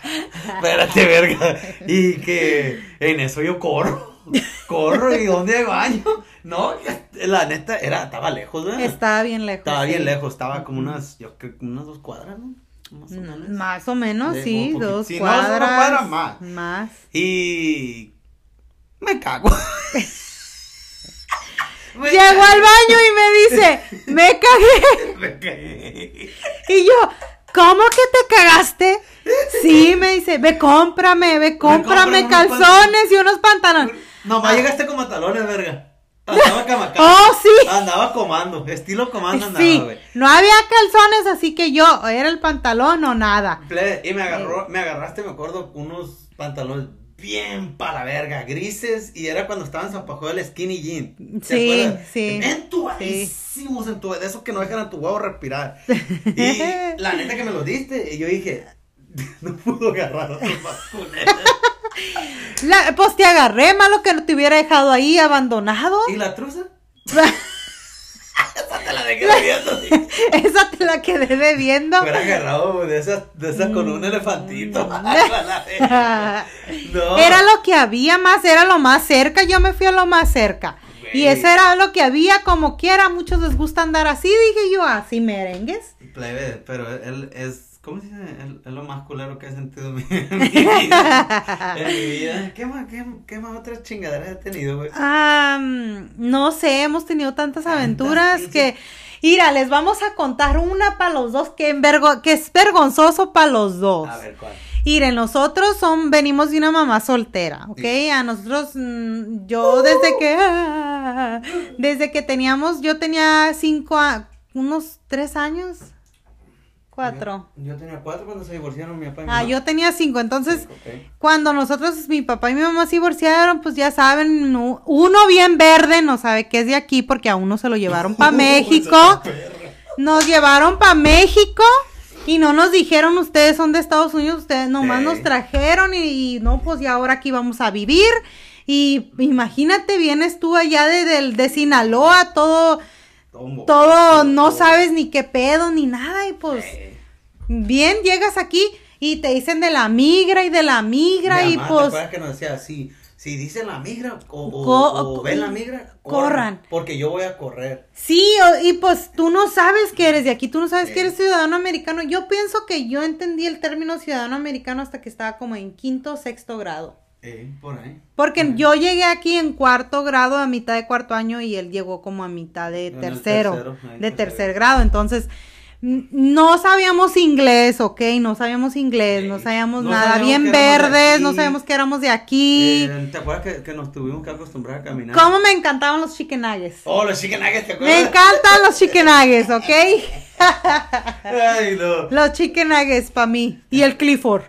S1: Espérate, verga. Y que en eso yo corro. Corro y ¿dónde hay baño? No, la neta era, estaba lejos, ¿verdad?
S2: Estaba bien lejos.
S1: Estaba bien
S2: sí.
S1: lejos, estaba como unas, yo creo que unas dos cuadras, ¿no? Más o
S2: No,
S1: menos.
S2: Más o menos,
S1: Sí,
S2: sí, dos
S1: Si no, es una
S2: cuadras.
S1: cuadra más.
S2: Más.
S1: Y me cago. Me
S2: Llegó al baño y me dice, me cagué.
S1: Me cagué.
S2: Y yo, ¿cómo que te cagaste? Sí, me dice, ve, cómprame, ve, cómprame
S1: unos
S2: calzones y unos pantalones.
S1: Nomás
S2: Ah.
S1: llegaste como talones, verga. Andaba camacando.
S2: Oh, sí.
S1: Andaba comando, estilo comando andaba,
S2: Sí, no había calzones, así que yo, era el pantalón o nada.
S1: Y me agarró, me agarraste, me acuerdo, unos pantalones bien para la verga, grises, y era cuando estaban zapajo del skinny jean. ¿te
S2: Sí,
S1: acuerdas?
S2: sí.
S1: Entubadísimos, entuba- de esos que no dejan a tu huevo respirar. Y la neta que me los diste, y yo dije, no pudo agarrar otro más.
S2: La- pues te agarré, malo que no te hubiera dejado ahí abandonado.
S1: ¿Y la truza? Esa te la dejé viendo, sí.
S2: Esa te la quedé debiendo.
S1: Fuera agarrado de esas, de esas con un elefantito. No.
S2: Era lo que había más, era lo más cerca, yo me fui a lo más cerca. Y eso era lo que había, como quiera, muchos les gusta andar así, dije yo, así merengues.
S1: Plebe, pero él es, ¿cómo se dice? Es lo más culero que he sentido en mi, en mi vida. En mi vida. ¿Qué más, qué, qué más otras chingaderas he tenido, güey?
S2: No sé, hemos tenido tantas
S1: Tantas
S2: aventuras que... Mira, les vamos a contar una para los dos que, envergo- que es vergonzoso para los dos.
S1: A ver, ¿cuál?
S2: Mire, nosotros son, venimos de una mamá soltera, ¿ok? A nosotros, mm, yo desde que, ah, desde que teníamos, yo tenía cinco, a- unos tres años, cuatro.
S1: Yo, yo tenía cuatro cuando se divorciaron mi papá y mi
S2: Ah,
S1: mamá.
S2: yo tenía cinco, entonces, cuando nosotros, mi papá y mi mamá se divorciaron, pues ya saben, uno bien verde no sabe que es de aquí porque a uno se lo llevaron para México. Nos llevaron para México y no nos dijeron ustedes son de Estados Unidos, ustedes nomás
S1: Sí.
S2: nos trajeron y, y no, pues ya ahora aquí vamos a vivir. Y imagínate, vienes tú allá de, del- de Sinaloa, todo,
S1: Tomo.
S2: todo, no sabes ni qué pedo ni nada y pues bien llegas aquí y te dicen de la migra y de la migra
S1: mi
S2: y
S1: mamá, ¿te
S2: pues...
S1: acuerdas que nos decía así? Si dicen la migra o, o-
S2: Co-
S1: o ven la migra,
S2: corran.
S1: Porque yo voy a correr.
S2: Sí, y pues tú no sabes que eres de aquí, tú no sabes
S1: Sí.
S2: que eres ciudadano americano. Yo pienso que yo entendí el término ciudadano americano hasta que estaba como en quinto o sexto grado.
S1: Eh, por ahí.
S2: Porque yo llegué aquí en cuarto grado, a mitad de cuarto año, y él llegó como a mitad de tercero,
S1: tercero,
S2: de tercer grado. Entonces, no sabíamos inglés, ¿ok? No sabíamos inglés, no sabíamos
S1: No
S2: nada.
S1: sabíamos
S2: Bien verdes, no sabíamos que éramos de aquí.
S1: Eh, ¿Te acuerdas que, que nos tuvimos que acostumbrar a caminar?
S2: ¿Cómo me encantaban los chicken nuggets?
S1: Oh, los chicken nuggets, ¿te acuerdas?
S2: Me encantan los chicken nuggets, ¿ok?
S1: Ay, no.
S2: Los chicken nuggets para mí. Y el Clifford.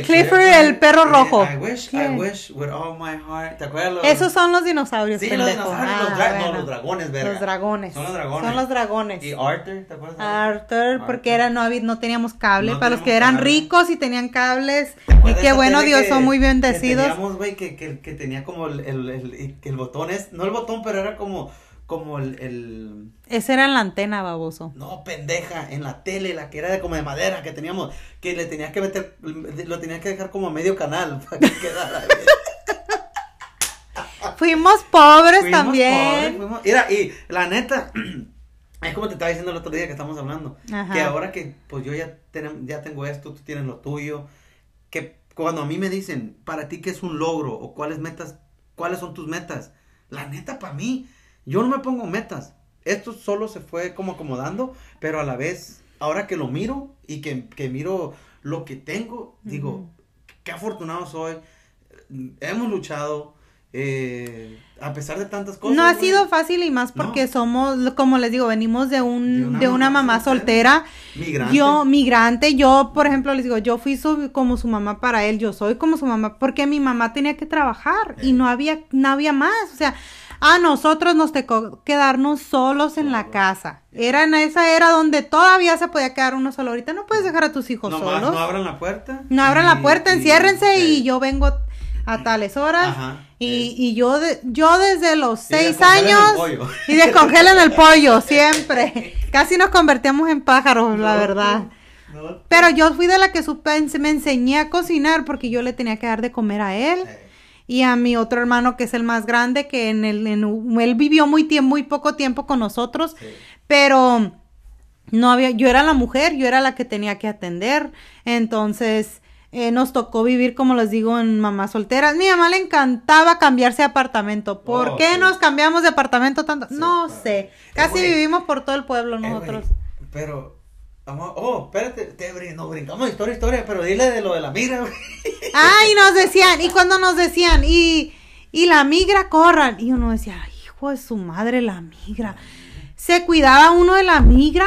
S2: Clifford, el perro rojo.
S1: I wish, I
S2: ¿Quién?
S1: wish with all my heart. ¿Te acuerdas? los-
S2: Esos son los dinosaurios.
S1: Sí, los dinosaurios,
S2: Ah,
S1: los, dra- no, los dragones, verga.
S2: Los dragones.
S1: Son los dragones.
S2: Son los dragones.
S1: Y Arthur, ¿te acuerdas?
S2: Arthur, porque
S1: Arthur.
S2: era, no, no teníamos cable.
S1: No
S2: Para los que eran
S1: cable.
S2: ricos y tenían cables.
S1: ¿Te
S2: Y qué bueno, Dios,
S1: que-
S2: son muy
S1: Que
S2: bendecidos.
S1: teníamos, güey, que, que, que tenía como el, el, el, el botón, es, no el botón, pero era como, como el, el,
S2: Esa era la antena, baboso.
S1: no, pendeja, en la tele, la que era de como de madera que teníamos, que le tenías que meter, lo tenías que dejar como medio canal para que quedara.
S2: Fuimos pobres
S1: Fuimos
S2: también.
S1: pobres, fuimos- Mira, y la neta, es como te estaba diciendo el otro día que estamos hablando,
S2: Ajá.
S1: que ahora que pues yo ya, tenem- ya tengo esto, tú tienes lo tuyo, que cuando a mí me dicen, para ti qué es un logro o cuáles metas, cuáles son tus metas, la neta para mí, yo no me pongo metas, esto solo se fue como acomodando, pero a la vez, ahora que lo miro y que, que miro lo que tengo, digo, qué afortunado soy, hemos luchado, eh, a pesar de tantas cosas.
S2: No ha
S1: güey.
S2: sido fácil y más porque
S1: No.
S2: somos, como les digo, venimos de un,
S1: De una
S2: de una
S1: mamá
S2: mamá soltera.
S1: Migrante.
S2: Yo, migrante, yo, por ejemplo, les digo, yo fui su- como su mamá para él, yo soy como su mamá, porque mi mamá tenía que trabajar y
S1: Eh.
S2: no había, no había más, o sea, a nosotros nos tocó quedarnos solos en la casa. Era en esa era donde todavía se podía quedar uno solo. Ahorita no puedes dejar a tus hijos
S1: Nomás
S2: solos.
S1: no abran la puerta.
S2: No abran la
S1: y-
S2: puerta,
S1: y-
S2: enciérrense y, yo vengo a tales horas.
S1: Ajá,
S2: y, y yo de- yo desde los
S1: Y
S2: seis
S1: el
S2: años
S1: pollo.
S2: y descongelen el pollo siempre. Casi nos convertíamos en pájaros, la
S1: No,
S2: verdad.
S1: no.
S2: Pero yo fui de la que supe, me enseñé a cocinar porque yo le tenía que dar de comer a él
S1: Eh,
S2: y a mi otro hermano que es el más grande que en el en- él vivió muy tiempo muy poco tiempo con nosotros
S1: sí.
S2: pero no había, yo era la mujer, yo era la que tenía que atender, entonces eh, nos tocó vivir, como les digo, en mamá solteras. Mi mamá le encantaba cambiarse de apartamento. ¿Por
S1: Oh,
S2: qué
S1: sí.
S2: nos cambiamos de apartamento tanto?
S1: Sí,
S2: no
S1: claro.
S2: sé,
S1: Eh,
S2: casi vivimos por todo el pueblo
S1: Eh,
S2: nosotros.
S1: pero, vamos, oh, espérate, te brin- nos brincamos historia, historia, pero dile de lo de la migra, güey.
S2: Ay, nos decían, y cuando nos decían, y, y la migra corran, y uno decía, "Ay, hijo de su madre, la migra. Se cuidaba uno de la migra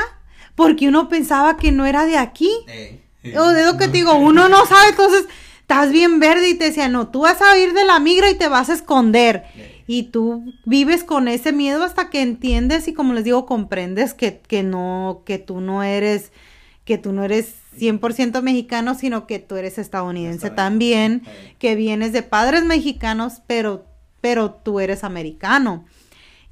S2: porque uno pensaba que no era de aquí.
S1: Eh,
S2: O de lo que te digo, uno no sabe, entonces estás bien verde y te decían, no, tú vas a ir de la migra y te vas a esconder.
S1: Eh.
S2: Y tú vives con ese miedo hasta que entiendes y como les digo, comprendes que, que no, que tú no eres, que tú no eres 100% mexicano, sino que tú eres estadounidense también, que vienes de padres mexicanos, pero, pero tú eres americano.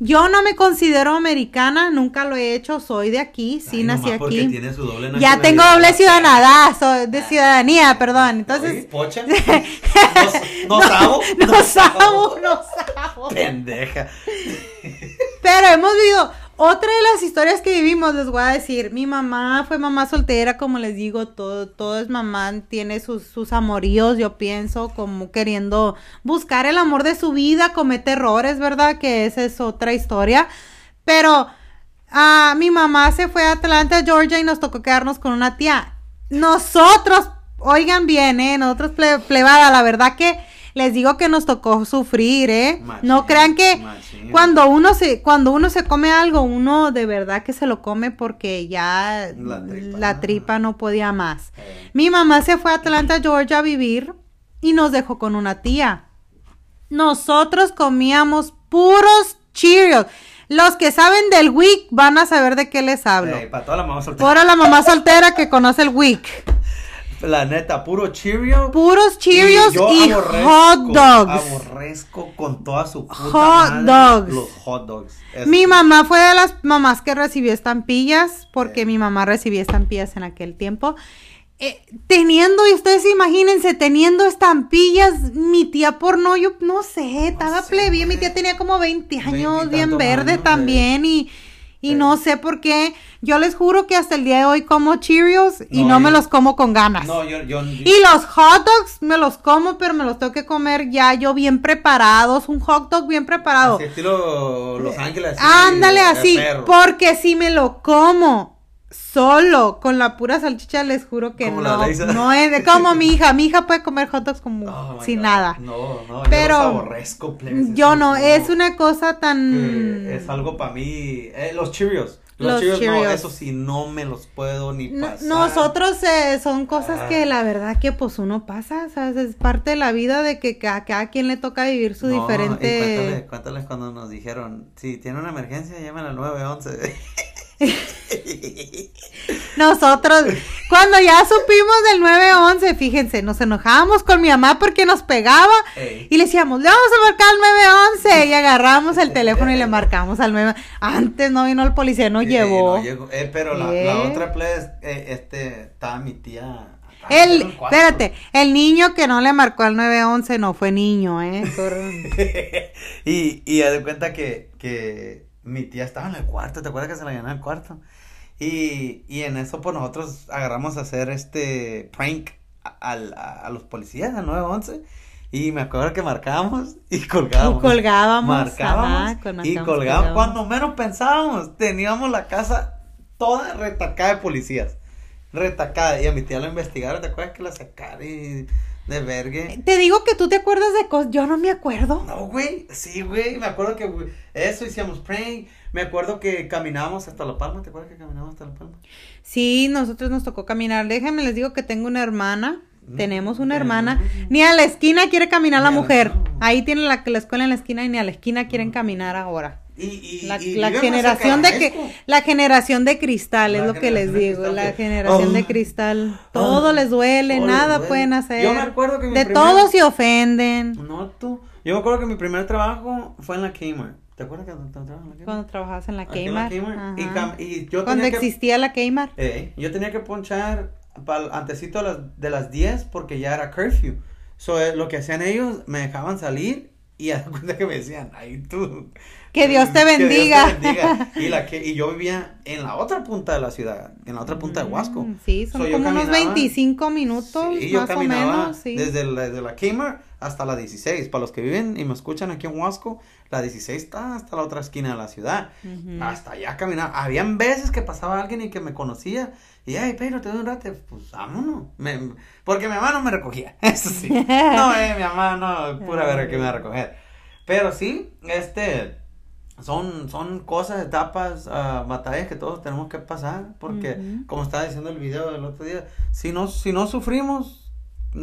S2: Yo no me considero americana, nunca lo he hecho, soy de aquí, sí
S1: Ay,
S2: nací aquí.
S1: tiene su doble
S2: Ya tengo doble ciudadanía, soy de ciudadanía, perdón. Entonces,
S1: pocha. No, no, sabo.
S2: no sabo, no sabo.
S1: Pendeja.
S2: Pero hemos vivido otra de las historias que vivimos, les voy a decir. Mi mamá fue mamá soltera, como les digo, todo, todo es mamá, tiene sus, sus amoríos, yo pienso, como queriendo buscar el amor de su vida, comete errores, ¿verdad? Que esa es otra historia. Pero ah, mi mamá se fue a Atlanta, Georgia, y nos tocó quedarnos con una tía. Nosotros, oigan bien, ¿eh? Nosotros ple- plebada, la verdad que les digo que nos tocó sufrir, ¿eh? no crean que
S1: machín.
S2: cuando uno se cuando uno se come algo, uno de verdad que se lo come porque ya
S1: La tripa.
S2: la tripa no podía más.
S1: Eh.
S2: Mi mamá se fue a Atlanta, Georgia a vivir y nos dejó con una tía. Nosotros comíamos puros Cheerios. Los que saben del WIC van a saber de qué les hablo.
S1: Eh, para toda la mamá soltera.
S2: La mamá soltera que conoce el WIC.
S1: La neta, puro Cheerio.
S2: Puros Cheerios
S1: yo
S2: y,
S1: aborrezco-
S2: hot dogs.
S1: Aborrezco con toda su puta
S2: Hot
S1: madre
S2: dogs.
S1: Los hot dogs.
S2: Mi mamá fue de las mamás que recibió estampillas, porque
S1: Sí.
S2: mi mamá recibía estampillas en aquel tiempo. Eh, teniendo, y ustedes imagínense, teniendo estampillas, mi tía porno, yo no sé, estaba
S1: sé,
S2: plebía, mi tía tenía como 20 años, bien verde
S1: años,
S2: también, y, y
S1: Sí.
S2: no sé por qué. Yo les juro que hasta el día de hoy como Cheerios y
S1: No,
S2: no, me
S1: yo-
S2: los como con ganas.
S1: No, yo, yo,
S2: Y los hot dogs me los como, pero me los tengo que comer ya yo bien preparados, un hot dog bien preparado.
S1: Así estilo Los Ángeles.
S2: Ándale así, porque si me lo como solo con la pura salchicha, les juro que no. No es de- como mi hija, mi hija puede comer hot dogs como
S1: Oh,
S2: sin
S1: God.
S2: nada.
S1: No, no,
S2: Pero
S1: yo los aborrezco, plebes,
S2: Yo no, es una cosa tan
S1: que es algo para mí. eh, los Cheerios. Los,
S2: Los
S1: Cheerios, no, eso sí, no me los puedo ni pasar.
S2: Nosotros eh, son cosas
S1: Ah.
S2: que la verdad que pues uno pasa, ¿sabes? Es parte de la vida de que a cada quien le toca vivir su
S1: No, y
S2: diferente...
S1: cuéntale, cuéntales cuando nos dijeron, si tiene una emergencia, llamen al 911.
S2: Nosotros, cuando ya supimos del 911, fíjense, nos enojábamos con mi mamá porque nos pegaba
S1: Ey.
S2: y le decíamos, le vamos a marcar al 911 y agarramos el teléfono y le marcamos al 911. Antes no vino el policía, no llevó.
S1: no llegó. Eh, pero la,
S2: Eh.
S1: la otra plebe, eh, este, estaba mi tía.
S2: El, espérate, el niño que no le marcó al 911 no fue niño, ¿eh?
S1: Y, y haz de cuenta que, que mi tía estaba en el cuarto, ¿te acuerdas que se la llenó al cuarto? Y, y en eso, pues nosotros agarramos a hacer este prank a, al- a- a los policías, al 911. Y me acuerdo que marcábamos y colgábamos.
S2: Y colgábamos,
S1: Marcábamos
S2: ajá, con-
S1: y colgábamos.
S2: colgábamos.
S1: Cuando menos pensábamos, teníamos la casa toda retacada de policías. Retacada. Y a mi tía lo investigaron, ¿te acuerdas que la sacaron y de vergue?
S2: Te digo que tú te acuerdas de cosas, yo no me acuerdo.
S1: No, güey, sí, güey, me acuerdo que güey, eso hicimos prank, me acuerdo que caminábamos hasta La Palma, ¿te acuerdas que caminábamos hasta La Palma?
S2: Sí, nosotros nos tocó caminar. Déjenme les digo que tengo una hermana.
S1: Mm,
S2: Tenemos una
S1: mm.
S2: hermana. Ni a la esquina quiere caminar
S1: Ni
S2: la mujer.
S1: no.
S2: Ahí tiene la, la escuela en la esquina y ni a la esquina quieren caminar ahora.
S1: Y, y,
S2: La,
S1: y
S2: generación de que
S1: la
S2: generación de cristal es lo que les digo, la
S1: que-
S2: generación de
S1: Oh.
S2: cristal. Todo
S1: Oh.
S2: les duele,
S1: Todo les
S2: nada
S1: duele.
S2: pueden hacer.
S1: Yo me acuerdo que mi
S2: de
S1: primer-
S2: todo se ofenden.
S1: No, tú. Yo me acuerdo que mi primer trabajo fue en la Kmart. ¿Te acuerdas que tú trabajabas en la Kmart?
S2: Cuando trabajabas en la
S1: Aquí en la
S2: Kmart.
S1: Y, yo
S2: Cuando
S1: tenía que...
S2: existía la Kmart.
S1: Eh, yo tenía que ponchar pal- antesito de las, de las 10 porque ya era curfew. So, eh, lo que hacían ellos, me dejaban salir y de cuenta que me decían, ay tú.
S2: Que Dios te
S1: que Dios te
S2: bendiga.
S1: bendiga". Y, la que, y yo vivía en la otra punta de la ciudad, en la otra punta de Huasco.
S2: Mm, Sí, son
S1: So, yo
S2: como unos
S1: caminaba-
S2: 25 minutos,
S1: Sí, yo
S2: más o
S1: caminaba
S2: menos, sí.
S1: desde, la, desde la Kmart hasta la 16. Para los que viven y me escuchan aquí en Huasco, la 16 está hasta la otra esquina de la ciudad. Hasta allá caminaba. Habían veces que pasaba alguien y que me conocía. Y, ay, Pedro, te doy un rato. Pues vámonos. Me- porque mi mamá no me recogía. Eso sí. No, eh, mi mamá no, pura verga que me va a recoger. Pero sí, este. Son, son cosas, etapas, ah, batallas que todos tenemos que pasar. Porque, como estaba diciendo el video del otro día, si no, si no sufrimos,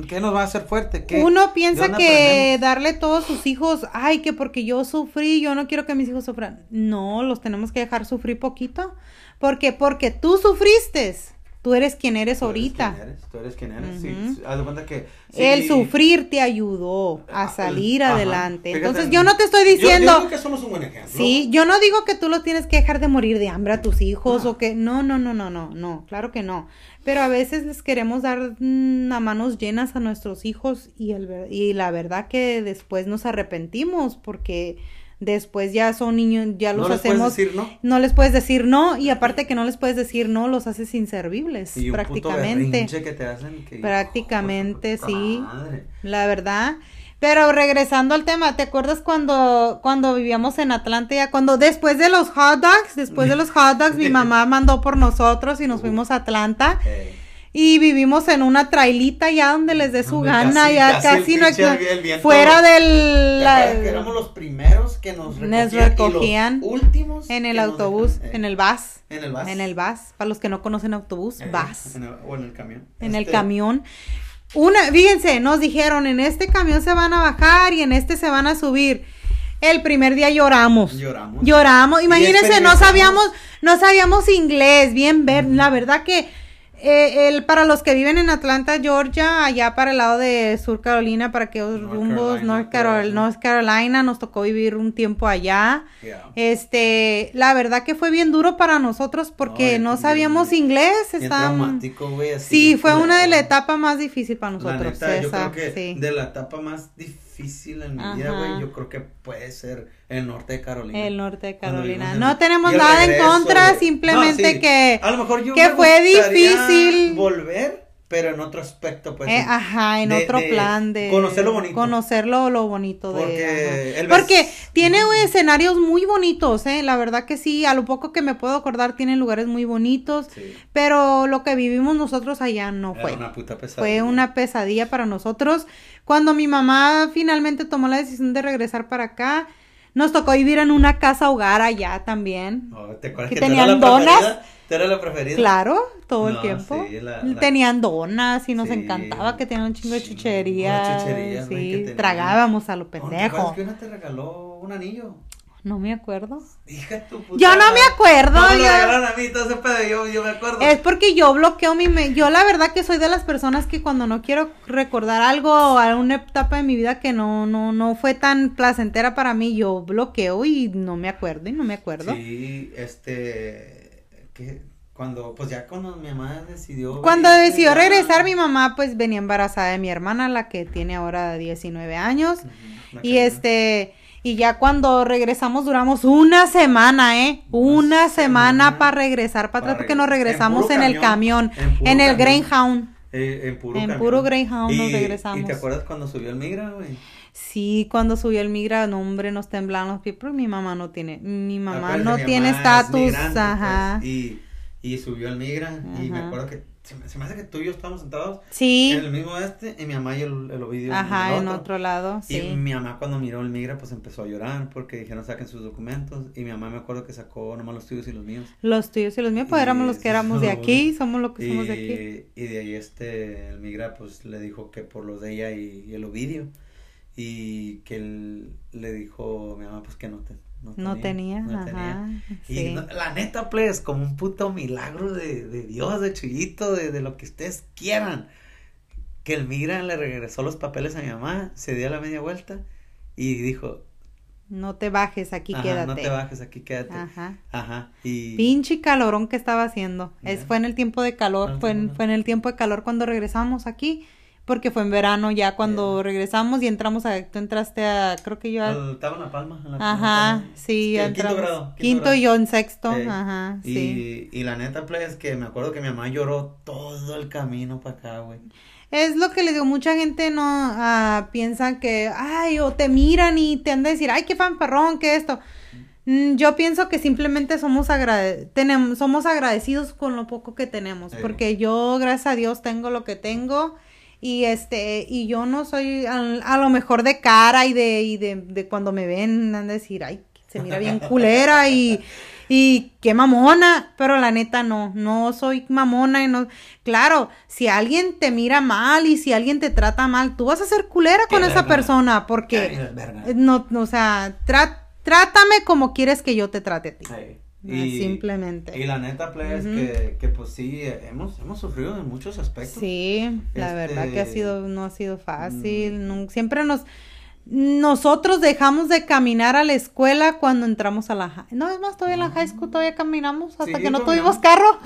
S1: ¿qué nos va a hacer fuerte? ¿Qué-
S2: Uno piensa que
S1: aprendemos?
S2: darle todos sus hijos, ay, que porque yo sufrí, yo no quiero que mis hijos sufran. No, los tenemos que dejar sufrir poquito. porque Porque tú sufriste. Tú eres quien eres
S1: Tú eres
S2: ahorita.
S1: quien eres, Tú eres quien eres. sí,
S2: Ujú.
S1: sí, haz de cuenta que. sí,
S2: El sufrir te ayudó a
S1: Ah,
S2: salir
S1: ajá.
S2: adelante.
S1: Fíjate,
S2: Entonces yo no te estoy
S1: yo-
S2: diciendo...
S1: Yo, digo que somos un buen ejemplo.
S2: Sí, yo no digo que tú lo tienes que dejar de morir de hambre a tus hijos
S1: No.
S2: o que no, no, no, no, no, no, claro que no. Pero a veces les queremos dar mm, a manos llenas a nuestros hijos y el y la verdad que después nos arrepentimos porque después ya son niños, ya los
S1: no les puedes
S2: hacemos
S1: decir no.
S2: no les puedes decir no y aparte que no les puedes decir no, los haces inservibles
S1: Y un
S2: prácticamente.
S1: que te hacen que-
S2: Prácticamente, sí.
S1: madre.
S2: La verdad. Pero regresando al tema, ¿te acuerdas cuando, cuando vivíamos en Atlanta? Ya cuando después de los hot dogs, después de los hot dogs, mi mamá mandó por nosotros y nos fuimos a Atlanta. Y vivimos en una trailita ya donde les dé su gana,
S1: casi-
S2: ya
S1: casi
S2: no
S1: viento-
S2: fuera del
S1: ¿te
S2: la-
S1: acuerdas que éramos los primeros que nos recogían,
S2: Nos
S1: los
S2: recogían
S1: últimos
S2: en el autobús,
S1: eh,
S2: en el bus,
S1: en el bus
S2: en el bus, para los que no conocen autobús,
S1: Eh,
S2: bus.
S1: en el- o en el camión
S2: en el
S1: Este,
S2: camión. Una, fíjense, nos dijeron, en este camión se van a bajar y en este se van a subir. El primer día lloramos.
S1: lloramos
S2: Lloramos. Imagínense, no sabíamos, no sabíamos inglés, bien ver, la verdad que eh, el, para los que viven en Atlanta, Georgia, allá para el lado de Sur Carolina, para aquellos
S1: North
S2: rumbos,
S1: Carolina,
S2: North, Carol-. North Carolina, nos tocó vivir un tiempo allá.
S1: Yeah.
S2: Este, la verdad que fue bien duro para nosotros porque
S1: No,
S2: sabíamos
S1: bien-
S2: inglés,
S1: así,
S2: Sí, fue una de las etapas más difíciles para
S1: La
S2: nosotros.
S1: neta, yo creo que
S2: sí.
S1: de la etapa más difícil en mi vida, güey, yo creo que puede ser el norte de Carolina.
S2: El norte de Carolina. No tenemos nada en contra, simplemente
S1: No, sí.
S2: que,
S1: A lo mejor yo
S2: que
S1: me
S2: fue difícil.
S1: volver, pero en otro aspecto, pues.
S2: eh, ajá, en
S1: de-
S2: otro
S1: de
S2: plan de
S1: Conocer lo bonito.
S2: conocer lo, lo bonito de
S1: Porque el
S2: porque
S1: ves-
S2: tiene escenarios muy bonitos, eh, la verdad que sí, a lo poco que me puedo acordar tiene lugares muy bonitos,
S1: Sí.
S2: pero lo que vivimos nosotros allá no
S1: Era
S2: fue.
S1: una puta pesadilla.
S2: Fue una pesadilla para nosotros. Cuando mi mamá finalmente tomó la decisión de regresar para acá, Nos tocó vivir en una casa hogar allá también.
S1: Oh, ¿Te acuerdas
S2: Que
S1: que
S2: tenían donas.
S1: ¿Tú eras la preferida?
S2: Claro, todo el tiempo.
S1: sí, la- la-
S2: Tenían donas y nos
S1: Sí.
S2: encantaba que tenían un chingo de
S1: güey, que
S2: Sí, tragábamos a lo
S1: ¿No te
S2: pendejo.
S1: acuerdas que una te regaló un anillo?
S2: No me acuerdo.
S1: Hija tu puta
S2: Yo no me acuerdo,
S1: No me
S2: yo-
S1: regalaron a mí, todo ese pedo, yo, yo me acuerdo.
S2: Es porque yo bloqueo mi... me- Yo la verdad que soy de las personas que cuando no quiero recordar algo o alguna etapa de mi vida que no, no, no fue tan placentera para mí, yo bloqueo y no me acuerdo y no me acuerdo.
S1: Sí, este, que cuando, pues ya cuando mi mamá decidió.
S2: Cuando decidió regresar, mi mamá pues venía embarazada de mi hermana, la que tiene ahora 19 años. Y este, y ya cuando regresamos duramos una semana, ¿eh? Una,
S1: Una
S2: semana
S1: semana
S2: para regresar para atrás porque nos.
S1: En
S2: regresamos en, el
S1: camión, en
S2: el
S1: camión.
S2: Greyhound.
S1: Eh, en puro
S2: en
S1: camión.
S2: puro Greyhound nos regresamos.
S1: ¿Y te acuerdas cuando subió el migra, güey?
S2: Sí, cuando subió el migra, no, hombre, nos temblaban los pies, pero mi mamá no tiene, mi mamá no
S1: mi
S2: tiene
S1: es
S2: estatus,
S1: migrante,
S2: ajá.
S1: pues, y, y subió el migra, y me acuerdo que se me, se me hace que tú y yo estábamos sentados
S2: Sí,
S1: en el mismo este, y mi mamá y el, el Ovidio
S2: ajá,
S1: el
S2: en otro lado,
S1: Y
S2: sí.
S1: mi mamá cuando miró el migra pues empezó a llorar porque dijeron saquen sus documentos y mi mamá me acuerdo que sacó nomás los tuyos y los míos.
S2: Los tuyos y los míos, pues
S1: Y
S2: éramos los que éramos de aquí, somos los que
S1: Y,
S2: somos de aquí.
S1: y de ahí este, el migra pues le dijo que por los de ella y, y el Ovidio y que él le dijo mi mamá pues que no te
S2: No tenía,
S1: no
S2: ajá,
S1: tenía. Y
S2: sí.
S1: no- la neta, pues, como un puto milagro de, de Dios, de Chuyito, de, de lo que ustedes quieran. Que el migra le regresó los papeles a mi mamá, se dio la media vuelta y dijo,
S2: No te bajes, aquí
S1: "Ajá,
S2: quédate.
S1: no te bajes, aquí quédate.
S2: Ajá.
S1: Ajá. Y
S2: Pinche calorón que estaba haciendo. Es, fue en el tiempo de calor, fue en, fue en el tiempo de calor cuando regresamos aquí, porque fue en verano ya cuando regresamos y entramos a, tú entraste a, creo que yo a-
S1: estaba en La Palma. en la- en La
S2: Ajá, sí, entramos.
S1: Quinto grado.
S2: Quinto y yo en sexto,
S1: Sí.
S2: ajá,
S1: Y,
S2: sí.
S1: y la neta, pues, que me acuerdo que mi mamá lloró todo el camino para acá, güey.
S2: Es lo que les digo, mucha gente no ah, piensa que, ay, o te miran y te han de decir, ay, qué fanfarrón, qué esto. Mm, Yo pienso que simplemente somos, agrade tenemos, somos agradecidos con lo poco que tenemos,
S1: Sí.
S2: porque yo, gracias a Dios, tengo lo que tengo y este, y yo no soy al- a, lo mejor de cara y de, y de, de cuando me ven, han de decir, ay, se mira bien culera y, y qué mamona, pero la neta no, no soy mamona y no, claro, si alguien te mira mal y si alguien te trata mal, tú vas a ser culera con esa persona, porque no, no, o sea, trá- trátame como quieres que yo te trate a ti. Ah, simplemente.
S1: Y la neta, pues,
S2: Ujú.
S1: que, que pues sí, hemos, hemos sufrido en muchos aspectos.
S2: Sí, la
S1: Este,
S2: verdad que ha sido, no ha sido fácil,
S1: mm.
S2: siempre nos, nosotros dejamos de caminar a la escuela cuando entramos a la high, no es más, todavía en la high school todavía caminamos hasta
S1: Sí,
S2: que no
S1: caminamos.
S2: tuvimos carro,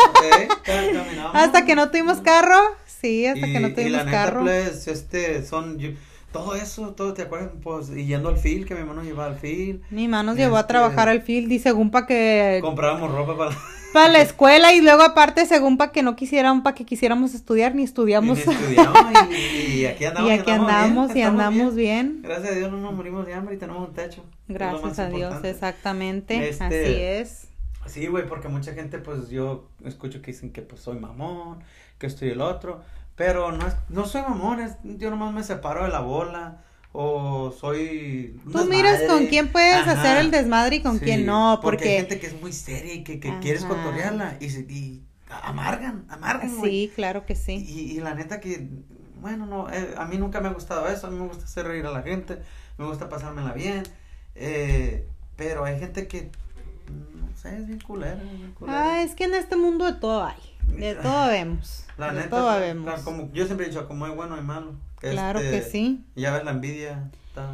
S2: hasta que no tuvimos carro, sí, hasta que no
S1: Y- y
S2: tuvimos
S1: la neta,
S2: carro.
S1: este, son, yo- todo eso, todo, ¿te acuerdas? Pues, y yendo al fil, que mi hermano llevaba al fil,
S2: Mi mamá nos llevó a
S1: este-
S2: trabajar al field y según para que
S1: comprábamos ropa para...
S2: para la escuela y luego aparte según para que no quisieran, para que quisiéramos estudiar ni estudiamos.
S1: Y ni estudiamos, y, y aquí andamos.
S2: Y aquí andamos y
S1: estamos
S2: andamos bien.
S1: Gracias a Dios no nos morimos de hambre y tenemos un techo.
S2: Gracias a Dios,
S1: importante.
S2: exactamente.
S1: Este,
S2: Así es.
S1: Sí, güey, porque mucha gente, pues, yo escucho que dicen que, pues, soy mamón, que estoy el otro, pero no es, no soy mamón, es, yo nomás me separo de la bola, o soy...
S2: Tú miras con quién puedes
S1: Ajá.
S2: hacer el desmadre y con
S1: Sí,
S2: quién no,
S1: hay
S2: porque...
S1: gente que es muy seria y que, que quieres cotorrearla y, y amargan, amargan.
S2: Sí, claro que sí.
S1: Y, y la neta que, bueno, no, eh, a mí nunca me ha gustado eso, a mí me gusta hacer reír a la gente, me gusta pasármela bien, eh, pero hay gente que, no sé, es bien culera, es bien culera.
S2: Ah, es que en este mundo de todo hay. De todo vemos.
S1: La
S2: de
S1: neta,
S2: todo vemos.
S1: como yo siempre he dicho, como hay bueno hay malo.
S2: Claro
S1: Este,
S2: que sí.
S1: Ya ves la envidia, está...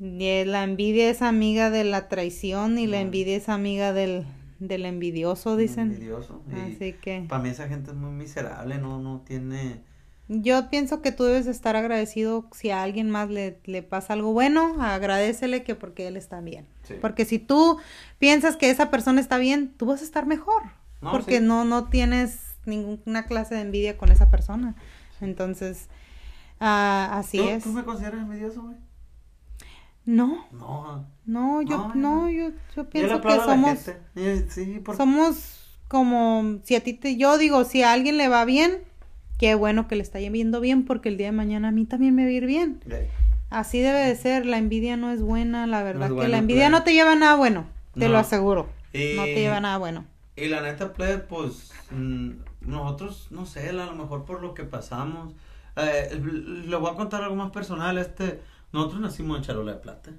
S2: Y la envidia es amiga de la traición y la envidia es amiga del, del envidioso, dicen.
S1: envidioso. Y
S2: Así que
S1: para mí esa gente es muy miserable, no, no tiene...
S2: yo pienso que tú debes estar agradecido si a alguien más le, le pasa algo bueno, agradecele que porque él está bien.
S1: Sí.
S2: Porque si tú piensas que esa persona está bien, tú vas a estar mejor.
S1: No,
S2: porque
S1: sí.
S2: no, no tienes ninguna clase de envidia con esa persona. Entonces, ah, así
S1: ¿Tú,
S2: es.
S1: ¿Tú me consideras envidioso, güey?
S2: No,
S1: No,
S2: no, yo
S1: No,
S2: yo, yo pienso que somos.
S1: Eh, Sí,
S2: somos como, si a ti te, yo digo, si a alguien le va bien, qué bueno que le está yendo bien, porque el día de mañana a mí también me va a ir bien. Así debe de ser, la envidia no es buena, la verdad que
S1: bueno,
S2: la envidia
S1: claro.
S2: no te lleva a nada bueno, te lo aseguro.
S1: Y-
S2: No te lleva a nada bueno.
S1: Y la neta, plebe, pues, mm, nosotros, no sé, a lo mejor por lo que pasamos, eh, le voy a contar algo más personal, este, nosotros nacimos en Charola de Plata.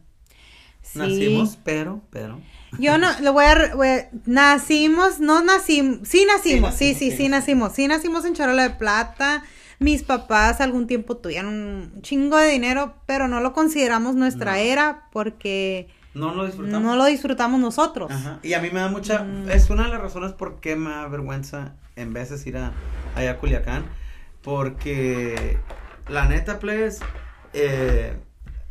S2: Sí.
S1: Nacimos, pero, pero.
S2: Yo no, lo voy a, re- voy a- nacimos, no nacimos, sí nacimos, sí,
S1: nacimos,
S2: sí,
S1: sí
S2: sí, nacimos, sí nacimos en Charola de Plata. Mis papás algún tiempo tuvieron un chingo de dinero, pero no lo consideramos nuestra
S1: No.
S2: era porque
S1: No lo disfrutamos.
S2: no lo disfrutamos nosotros.
S1: Ajá. Y a mí me da mucha,
S2: Mm.
S1: es una de las razones por qué me da vergüenza en veces ir a, allá a Culiacán, porque la neta, plebes, eh,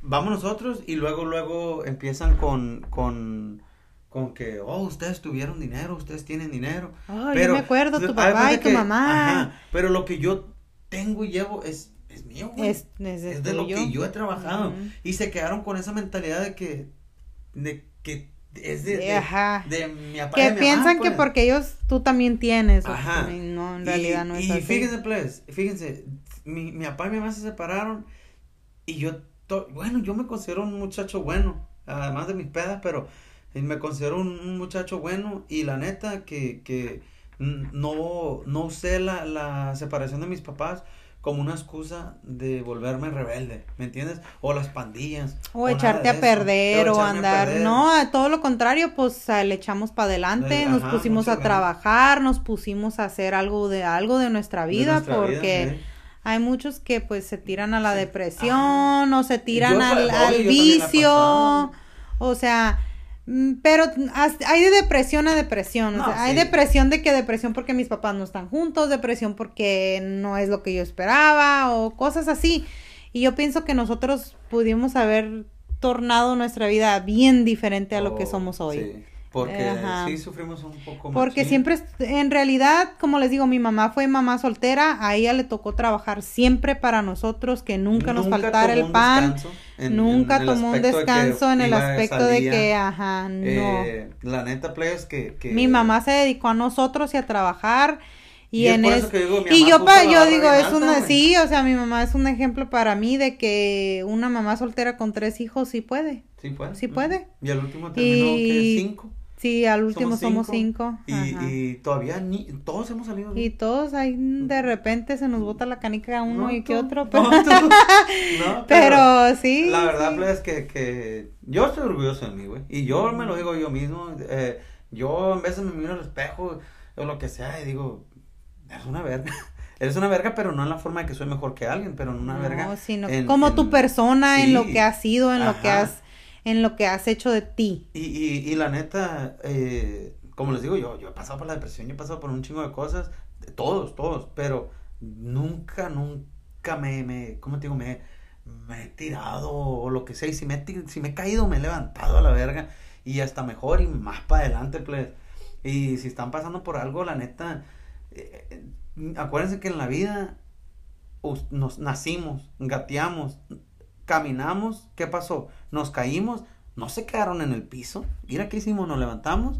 S1: vamos nosotros y luego, luego empiezan con, con, con que, oh, ustedes tuvieron dinero, ustedes tienen dinero.
S2: Ay, yo me acuerdo, tu papá y tu mamá.
S1: Ajá, pero lo que yo tengo y llevo es, es mío, güey.
S2: Es, es de
S1: Es de lo que yo he trabajado. Y se quedaron con esa mentalidad de que, de que es de, de,
S2: Ajá.
S1: de mi papá
S2: Que
S1: de mi
S2: piensan
S1: mamá,
S2: que
S1: pues.
S2: porque ellos, tú también tienes.
S1: Ajá.
S2: y no, en
S1: Y-
S2: realidad no es
S1: y,
S2: así.
S1: fíjense, pues, fíjense, mi, mi papá y mi mamá se separaron y yo, to- bueno, yo me considero un muchacho bueno, además de mis pedas, pero eh, me considero un, un muchacho bueno y la neta que, que no, no usé la, la separación de mis papás como una excusa de volverme rebelde, ¿me entiendes? O las pandillas.
S2: O echarte a perder o
S1: a
S2: andar.
S1: perder.
S2: No, a todo lo contrario, pues le echamos para adelante, nos
S1: ajá,
S2: pusimos a trabajar, nos pusimos a hacer algo de algo de nuestra
S1: De
S2: vida, porque
S1: sí.
S2: hay muchos que pues se tiran a la
S1: Sí.
S2: depresión o se tiran
S1: Yo,
S2: al,
S1: yo
S2: al vicio, o sea, pero has- hay de depresión a depresión, o sea, hay depresión de que depresión porque mis papás no están juntos, depresión porque no es lo que yo esperaba o cosas así. Y yo pienso que nosotros pudimos haber tornado nuestra vida bien diferente a lo que
S1: Oh,
S2: somos hoy.
S1: sí, porque
S2: Ajá.
S1: sí sufrimos un poco
S2: Porque
S1: machín.
S2: siempre, en realidad, como les digo, mi mamá fue mamá soltera, a ella le tocó trabajar siempre para nosotros, que nunca, nos faltara el pan,
S1: en-
S2: nunca
S1: en
S2: tomó un
S1: de
S2: descanso en el aspecto de que, ajá, no.
S1: eh, la neta, players, que, que...
S2: Mi mamá se dedicó a nosotros y a trabajar. Y, en es-
S1: eso que digo,
S2: y yo pa- yo digo, es
S1: alta,
S2: una, sí, o sea, mi mamá es un ejemplo para mí de que una mamá soltera con tres hijos sí puede.
S1: Sí puede.
S2: sí puede.
S1: Y al último terminó,
S2: Y-
S1: que Cinco.
S2: Sí, al último somos cinco.
S1: Y, y todavía ni, todos hemos salido
S2: Y
S1: bien.
S2: todos ahí de repente se nos bota la canica a uno
S1: No,
S2: y que otro, pero,
S1: tú- no,
S2: pero sí.
S1: La verdad,
S2: sí.
S1: plebes, que, que yo estoy orgulloso de mí, güey. Y yo me lo digo yo mismo. eh, yo en veces me miro al espejo o lo que sea y digo, eres una verga. Eres una verga, pero no en la forma de que soy mejor que alguien, pero en una verga.
S2: No, sino
S1: en-
S2: como
S1: en-
S2: tu persona, en lo que has sido, en lo que has, en lo que has hecho de ti.
S1: Y, y, la neta, eh, como les digo, yo, yo he pasado por la depresión, yo he pasado por un chingo de cosas, todos, todos, pero nunca, nunca me, me ¿cómo te digo? Me, he tirado o lo que sea, y si me, he si me he caído, me he levantado a la verga, y hasta mejor y más para adelante, pues. Y si están pasando por algo, la neta, eh, acuérdense que en la vida nos nacimos, gateamos, caminamos, ¿qué pasó? Nos caímos, no se quedaron en el piso. Mira qué hicimos, nos levantamos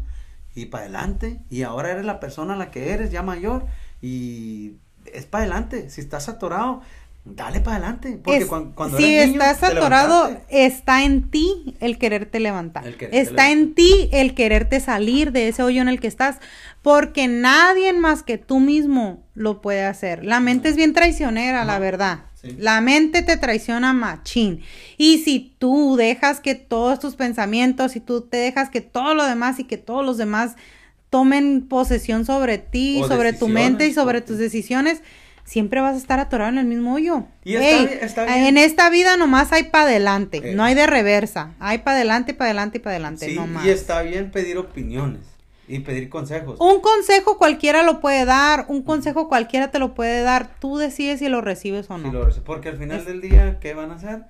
S1: y para adelante. Y ahora eres la persona a la que eres, ya mayor. Y es para adelante. Si estás atorado, dale para adelante. Porque
S2: Es-
S1: cuan- cuando,
S2: si
S1: eres
S2: estás atorado, está en ti el quererte levantar.
S1: El quererte
S2: está
S1: levantar.
S2: en ti el quererte salir de ese hoyo en el que estás, porque nadie más que tú mismo lo puede hacer. La mente
S1: No.
S2: es bien traicionera, la verdad.
S1: Sí.
S2: La mente te traiciona machín. Y si tú dejas que todos tus pensamientos, y tú te dejas que todo lo demás y que todos los demás tomen posesión sobre ti,
S1: O
S2: sobre tu mente y sobre tus decisiones, siempre vas a estar atorado en el mismo hoyo.
S1: Y está
S2: Ey,
S1: está bien.
S2: En esta vida nomás hay para adelante,
S1: Eh.
S2: no hay de reversa, hay para adelante, para adelante y para adelante,
S1: Sí, y está bien pedir opiniones y pedir consejos.
S2: Un consejo cualquiera lo puede dar, un consejo cualquiera te lo puede dar, tú decides si lo recibes o no.
S1: Si lo- porque al final
S2: Es-
S1: del día, ¿qué van a hacer?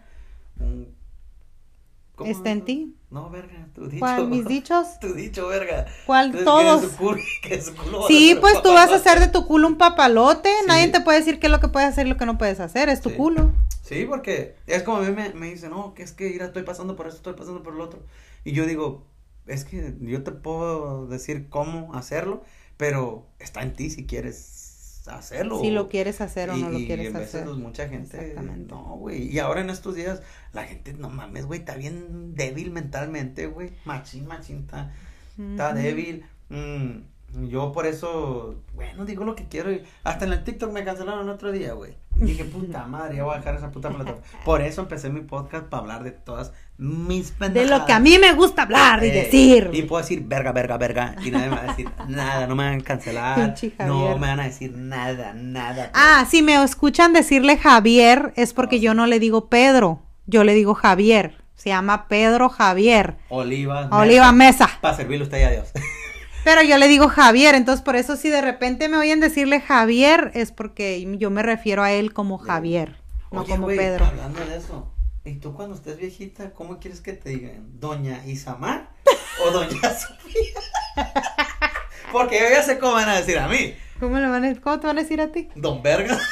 S1: ¿cómo?
S2: Está en ti.
S1: No, verga, tu dicho.
S2: ¿Cuál, mis dichos?
S1: Tu dicho, verga.
S2: ¿Cuál?
S1: Entonces,
S2: Todos.
S1: Que su culo, que su culo
S2: Sí, pues tú vas a hacer de tu culo un papalote,
S1: Sí.
S2: nadie te puede decir qué es lo que puedes hacer y lo que no puedes hacer, es tu
S1: Sí.
S2: culo.
S1: Sí, porque es como a mí me, me dicen, no, que es que mira, estoy pasando por esto, estoy pasando por lo otro. Y yo digo, es que yo te puedo decir cómo hacerlo, pero está en ti si quieres hacerlo.
S2: Si lo quieres hacer o
S1: Y-
S2: no lo
S1: y
S2: quieres
S1: en veces,
S2: hacer.
S1: pues, mucha gente, no, güey. Y ahora en estos días, la gente, no mames, güey, está bien débil mentalmente, güey. Machín, machín, está, está débil. Mm, yo por eso, bueno, digo lo que quiero. y hasta en el TikTok me cancelaron otro día, güey. Dije, puta madre, ya voy a dejar esa puta plataforma. Por eso empecé mi podcast para hablar de todas mis
S2: De
S1: pendejadas.
S2: lo que a mí me gusta hablar y
S1: Eh,
S2: decir.
S1: Y puedo decir verga, verga, verga. Y nadie me va a decir nada, no me van a cancelar. No me van a decir nada, nada.
S2: Ah, si me escuchan decirle Javier es porque yo no le digo Pedro, yo le digo Javier. Se llama Pedro Javier.
S1: Oliva.
S2: Oliva Mesa.
S1: Para servirle usted y a Dios.
S2: Pero yo le digo Javier, entonces por eso si de repente me oyen decirle Javier es porque yo me refiero a él como Javier, no como
S1: güey,
S2: Pedro.
S1: Hablando de eso. ¿Y tú cuando estés viejita, cómo quieres que te digan? ¿Doña Isamar o Doña Sofía? Porque yo ya sé cómo van a decir a mí.
S2: ¿Cómo, le van a- ¿Cómo te van a decir a ti?
S1: Don Verga.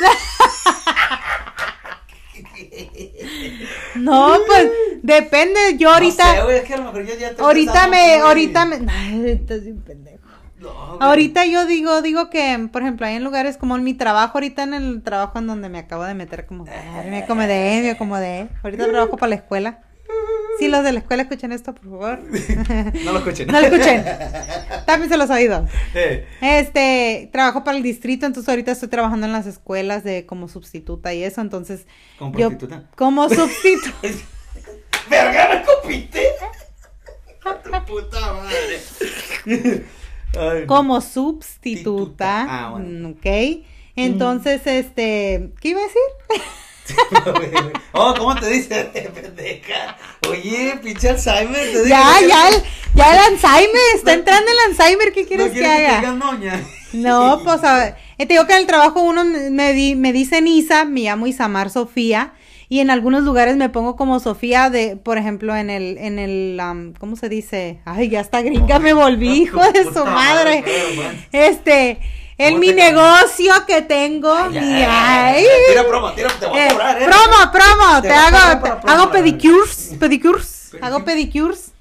S2: No, pues depende, yo ahorita,
S1: No sé, güey, es que a lo mejor yo ya estoy
S2: ahorita me, ahorita me, ay, estás bien pendejo.
S1: No.
S2: Ahorita yo digo, digo que, por ejemplo, hay en lugares como en mi trabajo, ahorita en el trabajo en donde me acabo de meter como, ay, me acomodé, me acomodé. Ahorita trabajo para la escuela. Si los de la escuela escuchan esto, por favor.
S1: No lo escuchen.
S2: No lo escuchen. Tápense los oídos.
S1: Eh,
S2: Este, trabajo para el distrito, entonces ahorita estoy trabajando en las escuelas de como sustituta y eso, entonces
S1: ¿Como
S2: yo
S1: prostituta?
S2: como sustituta.
S1: ¡Verga, me copiste! ¡Tu puta madre! Ay,
S2: como sustituta,
S1: Sustituta. Ah, bueno.
S2: mm, ¿ok? Entonces, este, ¿qué iba a decir?
S1: oh, ¿cómo te dice, pendeja? Oye, pinche Alzheimer. Te
S2: Ya, ya, el, ya el Alzheimer, está entrando el Alzheimer, ¿qué quieres
S1: ¿No
S2: que haga? No, pues a ver, eh, te digo que en el trabajo uno me, di- me dicen Isa, me llamo Isamar Sofía, y en algunos lugares me pongo como Sofía de, por ejemplo, en el, en el, am, ¿cómo se dice? Ay, ya está gringa, me volví, hijo de su madre. Este, en
S1: ¿Cómo
S2: mi negocio que tengo, ay,
S1: Tira promo, tira, te voy a
S2: eh,
S1: cobrar, ¿eh?
S2: promo, promo,
S1: Te
S2: hago,
S1: promo,
S2: hago pedicures, pedicures,
S1: Pedicure.
S2: hago pedicures,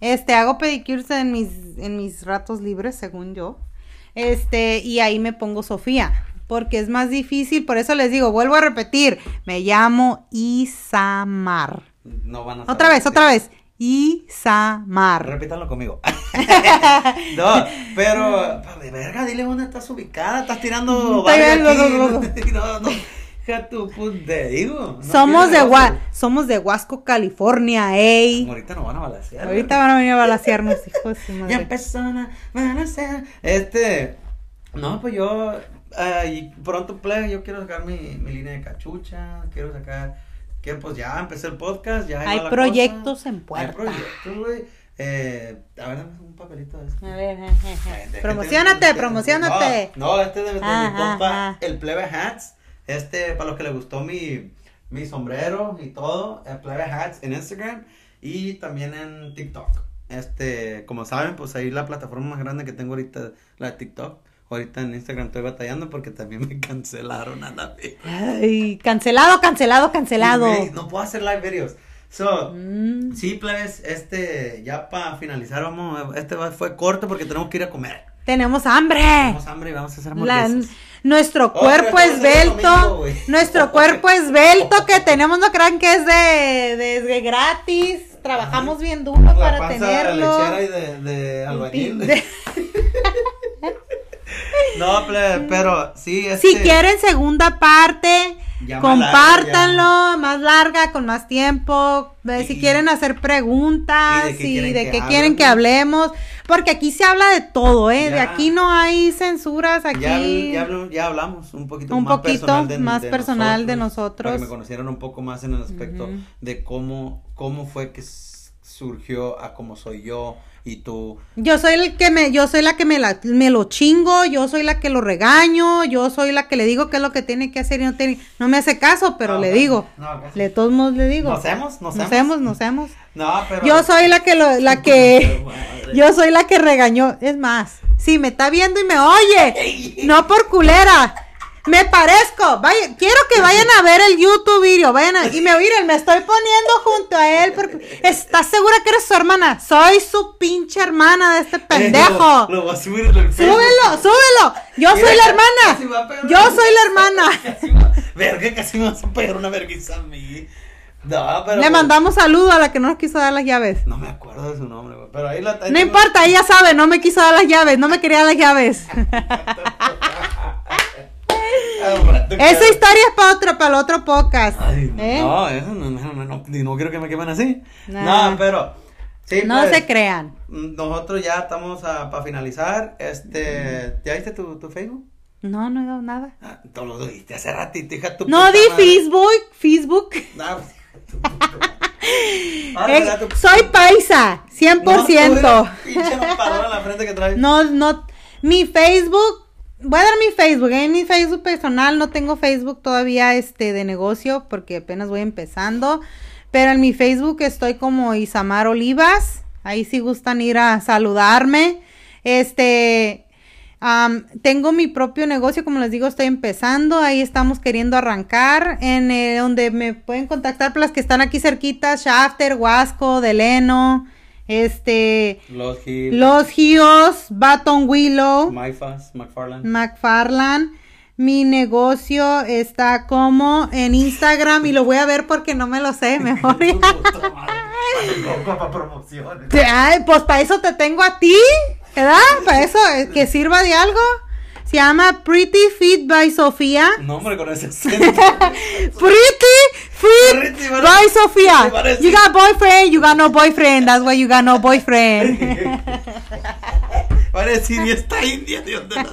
S2: este, hago pedicures en mis, en mis ratos libres, según yo, este, y ahí me pongo Sofía, porque es más difícil, por eso les digo, vuelvo a repetir, me llamo Isamar,
S1: No van a
S2: otra vez, otra vez, Isamar,
S1: Repítanlo conmigo. no, pero, de verga, dile dónde estás ubicada. Estás tirando. No, no. Digo.
S2: somos de. Gua- somos de Huasco, California, ey,
S1: Ahorita nos van a balasear.
S2: ahorita van a venir a balasearnos, hijos
S1: Ya empezaron a balasear. Este. No, pues yo. ah, y pronto, play, yo quiero sacar mi, mi línea de cachucha. Quiero sacar. Quiero, pues ya empecé el podcast. Ya
S2: Hay proyectos
S1: cosa.
S2: en
S1: Hay puerta.
S2: proyectos,
S1: güey. Eh, a ver, dame un papelito de esto.
S2: A ver,
S1: Eh,
S2: je.
S1: de-
S2: promocionate,
S1: de-
S2: promocionate.
S1: No, no, este es de, de mi compa,
S2: ajá.
S1: el Plebe Hats. Este, para los que les gustó mi, mi sombrero y todo, el Plebe Hats en Instagram y también en TikTok. Este, como saben, pues ahí la plataforma más grande que tengo ahorita, la de TikTok. Ahorita en Instagram estoy batallando porque también me cancelaron a la vez.
S2: Ay, cancelado, cancelado, cancelado.
S1: No puedo hacer live videos. So,
S2: Mm.
S1: sí, plebes, este, ya para finalizar, vamos, este fue corto porque tenemos que ir a comer.
S2: Tenemos hambre.
S1: Tenemos hambre y vamos a hacer
S2: La- nuestro
S1: Oh,
S2: cuerpo
S1: en
S2: esbelto,
S1: domingo,
S2: nuestro cuerpo esbelto que tenemos, no crean que es de, de, de gratis, trabajamos bien duro para tenerlo.
S1: lechera y de, de albañil.
S2: De-
S1: No, pero sí, este,
S2: Si quieren segunda parte,
S1: Ya más
S2: compártanlo,
S1: larga,
S2: más larga, con más tiempo. Si quieren hacer preguntas,
S1: y de qué quieren
S2: de
S1: que
S2: hablemos, porque aquí se habla de todo, ¿eh? De aquí no hay censuras, aquí...
S1: Ya, habl- ya, habl- ya hablamos un poquito
S2: Un
S1: más
S2: poquito
S1: personal de,
S2: más
S1: de
S2: personal de
S1: Para
S2: nosotros.
S1: que me conocieran un poco más en el aspecto de cómo, cómo fue que surgió a cómo soy yo y tú.
S2: Yo soy el que me, yo soy la que me, la, me lo chingo, yo soy la que lo regaño, yo soy la que le digo qué es lo que tiene que hacer y no tiene, no me hace caso, pero
S1: No,
S2: le digo,
S1: no,
S2: de todos modos le digo.
S1: Nos hemos, nos
S2: nos
S1: hemos.
S2: nos hemos.
S1: No, pero.
S2: Yo soy la que lo, la que, yo soy la que regañó, es más, si me está viendo y me oye, no por culera, Me parezco. Vaya, quiero que vayan a ver el YouTube video. Vayan a- y me miren, me estoy poniendo junto a él porque ¿estás segura que eres su hermana? Soy su pinche hermana de este pendejo.
S1: Eh, lo, lo a subir en el.
S2: Súbelo, súbelo. Yo
S1: Mira,
S2: soy la hermana. Yo soy la hermana.
S1: Verga, casi me vas a pegar una vergüenza a mí. No, pero.
S2: Le mandamos saludo a la que no nos quiso dar las llaves.
S1: No me acuerdo de su nombre, güey. Pero ahí la
S2: No importa, ella sabe, no me quiso dar las llaves, no me quería las llaves.
S1: Ah,
S2: Esa historia es para otro, para el otro podcast.
S1: Ay,
S2: ¿eh?
S1: No, eso no, no, no, no, no quiero que me quemen así.
S2: Nah.
S1: No, pero. Sí,
S2: No
S1: pues,
S2: se crean.
S1: Nosotros ya estamos para finalizar. Este. ¿Ya viste tu, tu Facebook?
S2: No, no he dado nada.
S1: Ah, tú lo dijiste hace ratito, hija tu
S2: No di. Facebook, Facebook.
S1: Ah, tu. Ah,
S2: Eh, soy paisa, 100%.
S1: No, Pinche en la frente que traes.
S2: No, no, mi Facebook, voy a dar mi Facebook, en mi Facebook personal, no tengo Facebook todavía este de negocio porque apenas voy empezando, pero en mi Facebook estoy como Isamar Olivas, ahí si gustan ir a saludarme, este, tengo mi propio negocio, como les digo, estoy empezando, ahí estamos queriendo arrancar, en eh, donde me pueden contactar las que están aquí cerquitas, Shafter, Huasco, Deleno, este...
S1: Los Hills.
S2: Los Gios, Baton Willow,
S1: Myfas, McFarland.
S2: McFarland. Mi negocio está como en Instagram y lo voy a ver porque no me lo sé, mejor.
S1: Ay,
S2: pues para eso te tengo a ti, ¿verdad? Para eso, eh, que sirva de algo. Se llama Pretty Fit by Sofía.
S1: No, hombre, con ese acento.
S2: Pretty Fit
S1: Pretty,
S2: by Sofía. You got boyfriend, you got no boyfriend. That's why you got no boyfriend.
S1: Va a decir, ¿y esta india de dónde la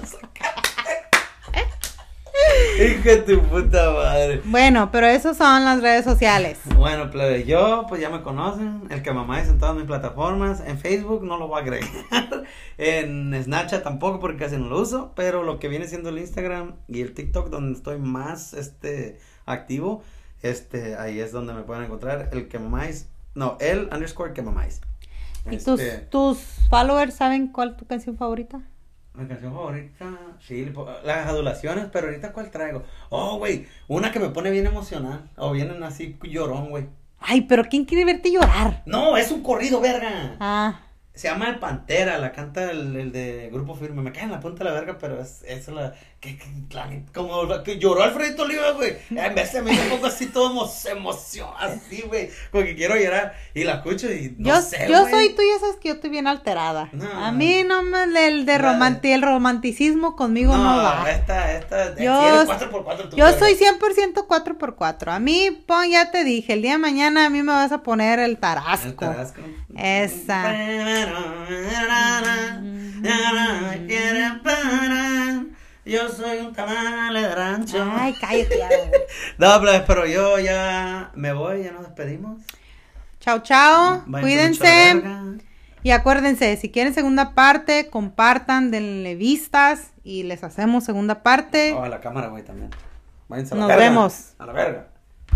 S1: de tu puta madre.
S2: Bueno, pero esas son las redes sociales.
S1: Bueno, plebe, yo, pues ya me conocen. El que mamá es en todas mis plataformas. En Facebook no lo voy a agregar. En Snapchat tampoco porque casi no lo uso. Pero lo que viene siendo el Instagram y el TikTok, donde estoy más este activo, este, ahí es donde me pueden encontrar. El que mamáis. No, el underscore que mamáis.
S2: ¿Y tus,
S1: Este,
S2: tus followers saben cuál es tu canción favorita?
S1: Mi canción favorita, sí, las adulaciones, pero ahorita cuál traigo. Oh, güey, una que me pone bien emocional, o vienen así llorón, güey.
S2: Ay, pero ¿quién quiere verte llorar?
S1: No, es un corrido, verga.
S2: Ah,
S1: Se llama El Pantera, la canta el, el de Grupo Firme. Me cae en la punta de la verga, pero es, es la que, que- como que lloró Alfredito Oliva, güey. En vez de mí me pongo así todo emo- emoción, así, güey. Porque quiero llorar y la escucho y no
S2: yo,
S1: sé,
S2: yo
S1: güey.
S2: soy, tú ya sabes que yo estoy bien alterada.
S1: No.
S2: A mí no me, el, de romanti- el romanticismo conmigo no, va.
S1: esta, esta,
S2: Yo-
S1: si eres 4x4 tú,
S2: Yo soy 100% 4x4. A mí, pon, ya te dije, el día de mañana a mí me vas a poner el tarasco.
S1: El Tarasco.
S2: Esa.
S1: Quieren parar, Yo soy un tamal de rancho.
S2: Ay, cállate.
S1: No, pero yo ya me voy, ya nos despedimos.
S2: Chao, chao. Cuídense. Y acuérdense, si quieren segunda parte, compartan, denle vistas y les hacemos segunda parte.
S1: Oh, a la cámara, güey, también. Váyanse a la
S2: Nos
S1: verga.
S2: vemos.
S1: A la verga.